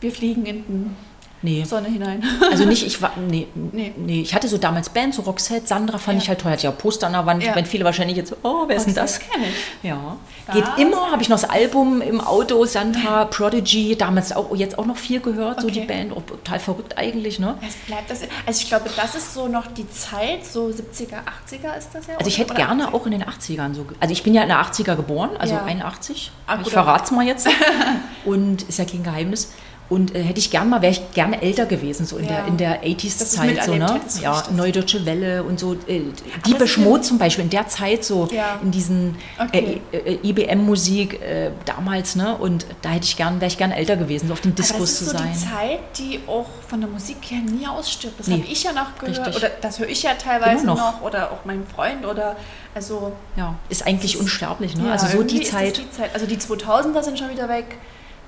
wir fliegen in den nee. Sonne hinein. [laughs] Also nicht, ich war, nee, nee. nee. Ich hatte so damals Bands, so Roxette, Sandra fand ja. ich halt toll, hatte ja Poster an der Wand, ja. wenn viele wahrscheinlich jetzt, oh, wer ist denn das? Kenne ich. Ja. Das Geht immer, habe ich noch das Album im Auto, Sandra, [laughs] Prodigy, damals auch, jetzt auch noch viel gehört, okay. so die Band, oh, total verrückt eigentlich, ne? Es bleibt das, also ich glaube, das ist so noch die Zeit, so 70er, 80er ist das ja. Also ich hätte gerne 80er? auch in den 80ern so, also ich bin ja in den 80er geboren, also ja. 81, ah, ich verrate es mal jetzt [laughs] und ist ja kein Geheimnis. Und äh, hätte ich gern mal, wäre ich gerne älter gewesen, so in ja. der, in der 80s-Zeit, so, ne? Ja, Neue Deutsche Welle und so. Äh, die Beschmut zum Beispiel, in der Zeit so, ja. in diesen okay. äh, äh IBM-Musik äh, damals, ne? Und da hätte ich gern, wäre ich gern älter gewesen, so auf dem Diskus zu sein. Das ist so die Zeit, die auch von der Musik her nie ausstirbt. Das nee. habe ich ja noch gehört. Richtig. Oder das höre ich ja teilweise noch. noch. Oder auch mein Freund oder also. Ja, ist eigentlich unsterblich, ne? Ja, also so die Zeit. die Zeit. Also die 2000er sind schon wieder weg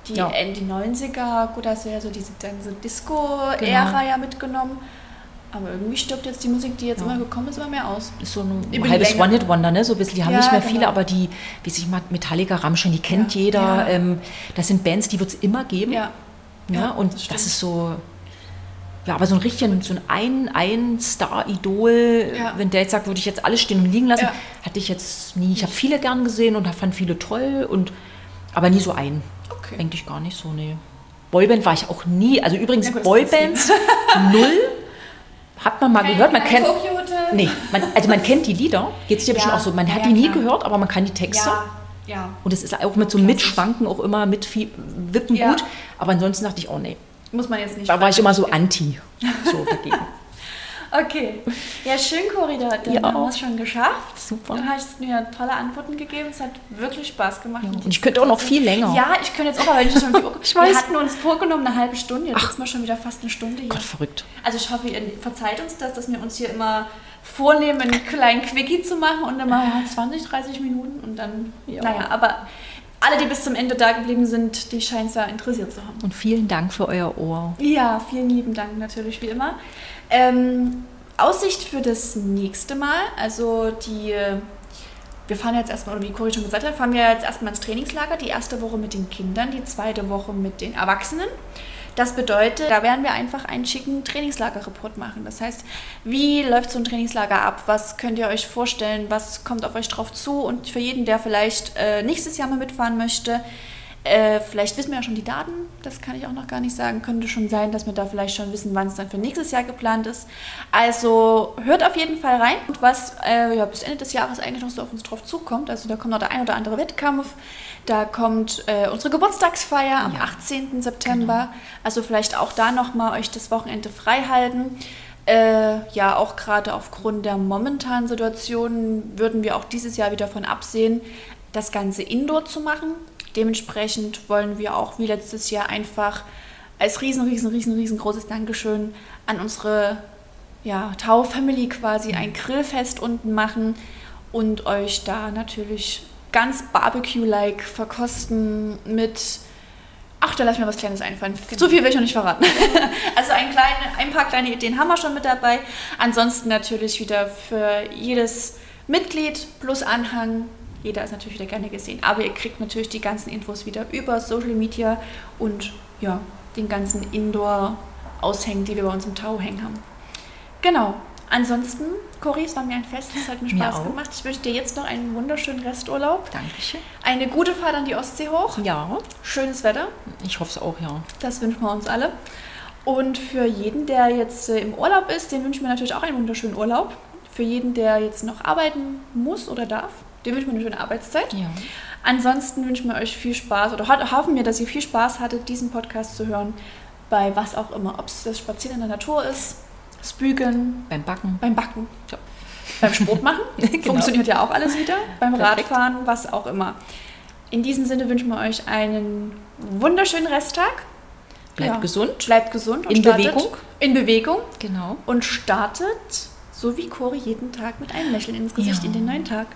die ja. Ende 90er, gut, hast du ja so diese, diese Disco-Ära genau. ja mitgenommen. Aber irgendwie stirbt jetzt die Musik, die jetzt ja. immer gekommen ist, immer mehr aus. Ist so ein Über halbes One-Hit-Wonder, ne? So ein bisschen, die haben ja, nicht mehr genau. viele, aber die, wie sich Metallica, Rammstein, die kennt ja. jeder. Ähm, das sind Bands, die wird es immer geben. Ja. ja und das, das, ist so, ja, aber so ein richtiger, so ein, ein Star-Idol, wenn der jetzt sagt, würde ich jetzt alles stehen und liegen lassen, hatte ich jetzt nie. Ich habe viele gern gesehen und fand viele toll, und, aber nie so einen. Okay. Eigentlich gar nicht so, nee. Boyband war ich auch nie. Also übrigens, ja, Boybands [laughs] null. Hat man mal kein, gehört, man kennt. Nee, man, also man kennt die Lieder, geht es dir ja, bestimmt auch so. Man hat ja, die nie klar. gehört, aber man kann die Texte. Ja. Und es ist auch mit so Mitschwanken auch immer mit Wippen gut. Aber ansonsten dachte ich, oh nee. Muss man jetzt nicht. Da war ich immer so anti. So dagegen. [laughs] Okay. Ja, schön, Cori, da, dann ja. haben wir es schon geschafft. Super. Du hast mir tolle Antworten gegeben. Es hat wirklich Spaß gemacht. Ja. Und ich könnte auch noch viel länger. Ja, ich könnte jetzt auch, wenn ich schon [laughs] ich weiß. Wir hatten uns vorgenommen, eine halbe Stunde. Jetzt sitzen wir schon wieder fast eine Stunde hier. Gott, verrückt. Also ich hoffe, ihr verzeiht uns das, dass wir uns hier immer vornehmen, einen kleinen Quickie zu machen und dann mal ja, 20, 30 Minuten und dann, ja. naja, aber alle, die bis zum Ende da geblieben sind, die scheinen es ja interessiert zu haben. Und vielen Dank für euer Ohr. Ja, vielen lieben Dank natürlich, wie immer. Ähm, Aussicht für das nächste Mal, also die, wir fahren jetzt erstmal, oder wie Cory schon gesagt hat, fahren wir jetzt erstmal ins Trainingslager, die erste Woche mit den Kindern, die zweite Woche mit den Erwachsenen. Das bedeutet, da werden wir einfach einen schicken Trainingslager-Report machen. Das heißt, wie läuft so ein Trainingslager ab? Was könnt ihr euch vorstellen? Was kommt auf euch drauf zu? Und für jeden, der vielleicht äh, nächstes Jahr mal mitfahren möchte, äh, vielleicht wissen wir ja schon die Daten, das kann ich auch noch gar nicht sagen. Könnte schon sein, dass wir da vielleicht schon wissen, wann es dann für nächstes Jahr geplant ist. Also hört auf jeden Fall rein, was äh, ja, bis Ende des Jahres eigentlich noch so auf uns drauf zukommt. Also da kommt noch der ein oder andere Wettkampf, da kommt äh, unsere Geburtstagsfeier am ja, 18. September. Genau. Also vielleicht auch da nochmal euch das Wochenende frei halten. Äh, ja, auch gerade aufgrund der momentanen Situation würden wir auch dieses Jahr wieder von absehen, das Ganze indoor zu machen. Dementsprechend wollen wir auch wie letztes Jahr einfach als riesen, riesen, riesen, riesengroßes Dankeschön an unsere ja, Tau-Family quasi ein Grillfest unten machen und euch da natürlich ganz Barbecue-like verkosten mit Ach, da lass mir was Kleines einfallen. Genau. Zu viel will ich noch nicht verraten. [laughs] also ein, kleine, ein paar kleine Ideen haben wir schon mit dabei. Ansonsten natürlich wieder für jedes Mitglied plus Anhang jeder ist natürlich wieder gerne gesehen. Aber ihr kriegt natürlich die ganzen Infos wieder über Social Media und ja, den ganzen Indoor-Aushängen, die wir bei uns im Tau hängen haben. Genau. Ansonsten, Cori, es war mir ein Fest, es hat mir Spaß mir gemacht. Ich wünsche dir jetzt noch einen wunderschönen Resturlaub. Dankeschön. Eine gute Fahrt an die Ostsee hoch. Ja. Schönes Wetter. Ich hoffe es auch, ja. Das wünschen wir uns alle. Und für jeden, der jetzt äh, im Urlaub ist, den wünschen wir natürlich auch einen wunderschönen Urlaub. Für jeden, der jetzt noch arbeiten muss oder darf, dem wünschen wir eine schöne Arbeitszeit. Ja. Ansonsten wünschen wir euch viel Spaß oder hoffen wir, dass ihr viel Spaß hattet, diesen Podcast zu hören, bei was auch immer. Ob es das Spazieren in der Natur ist, das Bügeln. Beim Backen. Beim Backen. Ja. Beim Sport machen. [laughs] genau. Funktioniert ja auch alles wieder. Beim Perfekt. Radfahren, was auch immer. In diesem Sinne wünschen wir euch einen wunderschönen Resttag. Bleibt ja. gesund. Bleibt gesund. in Bewegung. In Bewegung. Genau. Und startet, so wie Cori, jeden Tag mit einem Lächeln ins Gesicht ja. in den neuen Tag.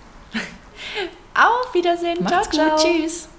Auf Wiedersehen. Macht's ciao, ciao. Tschüss.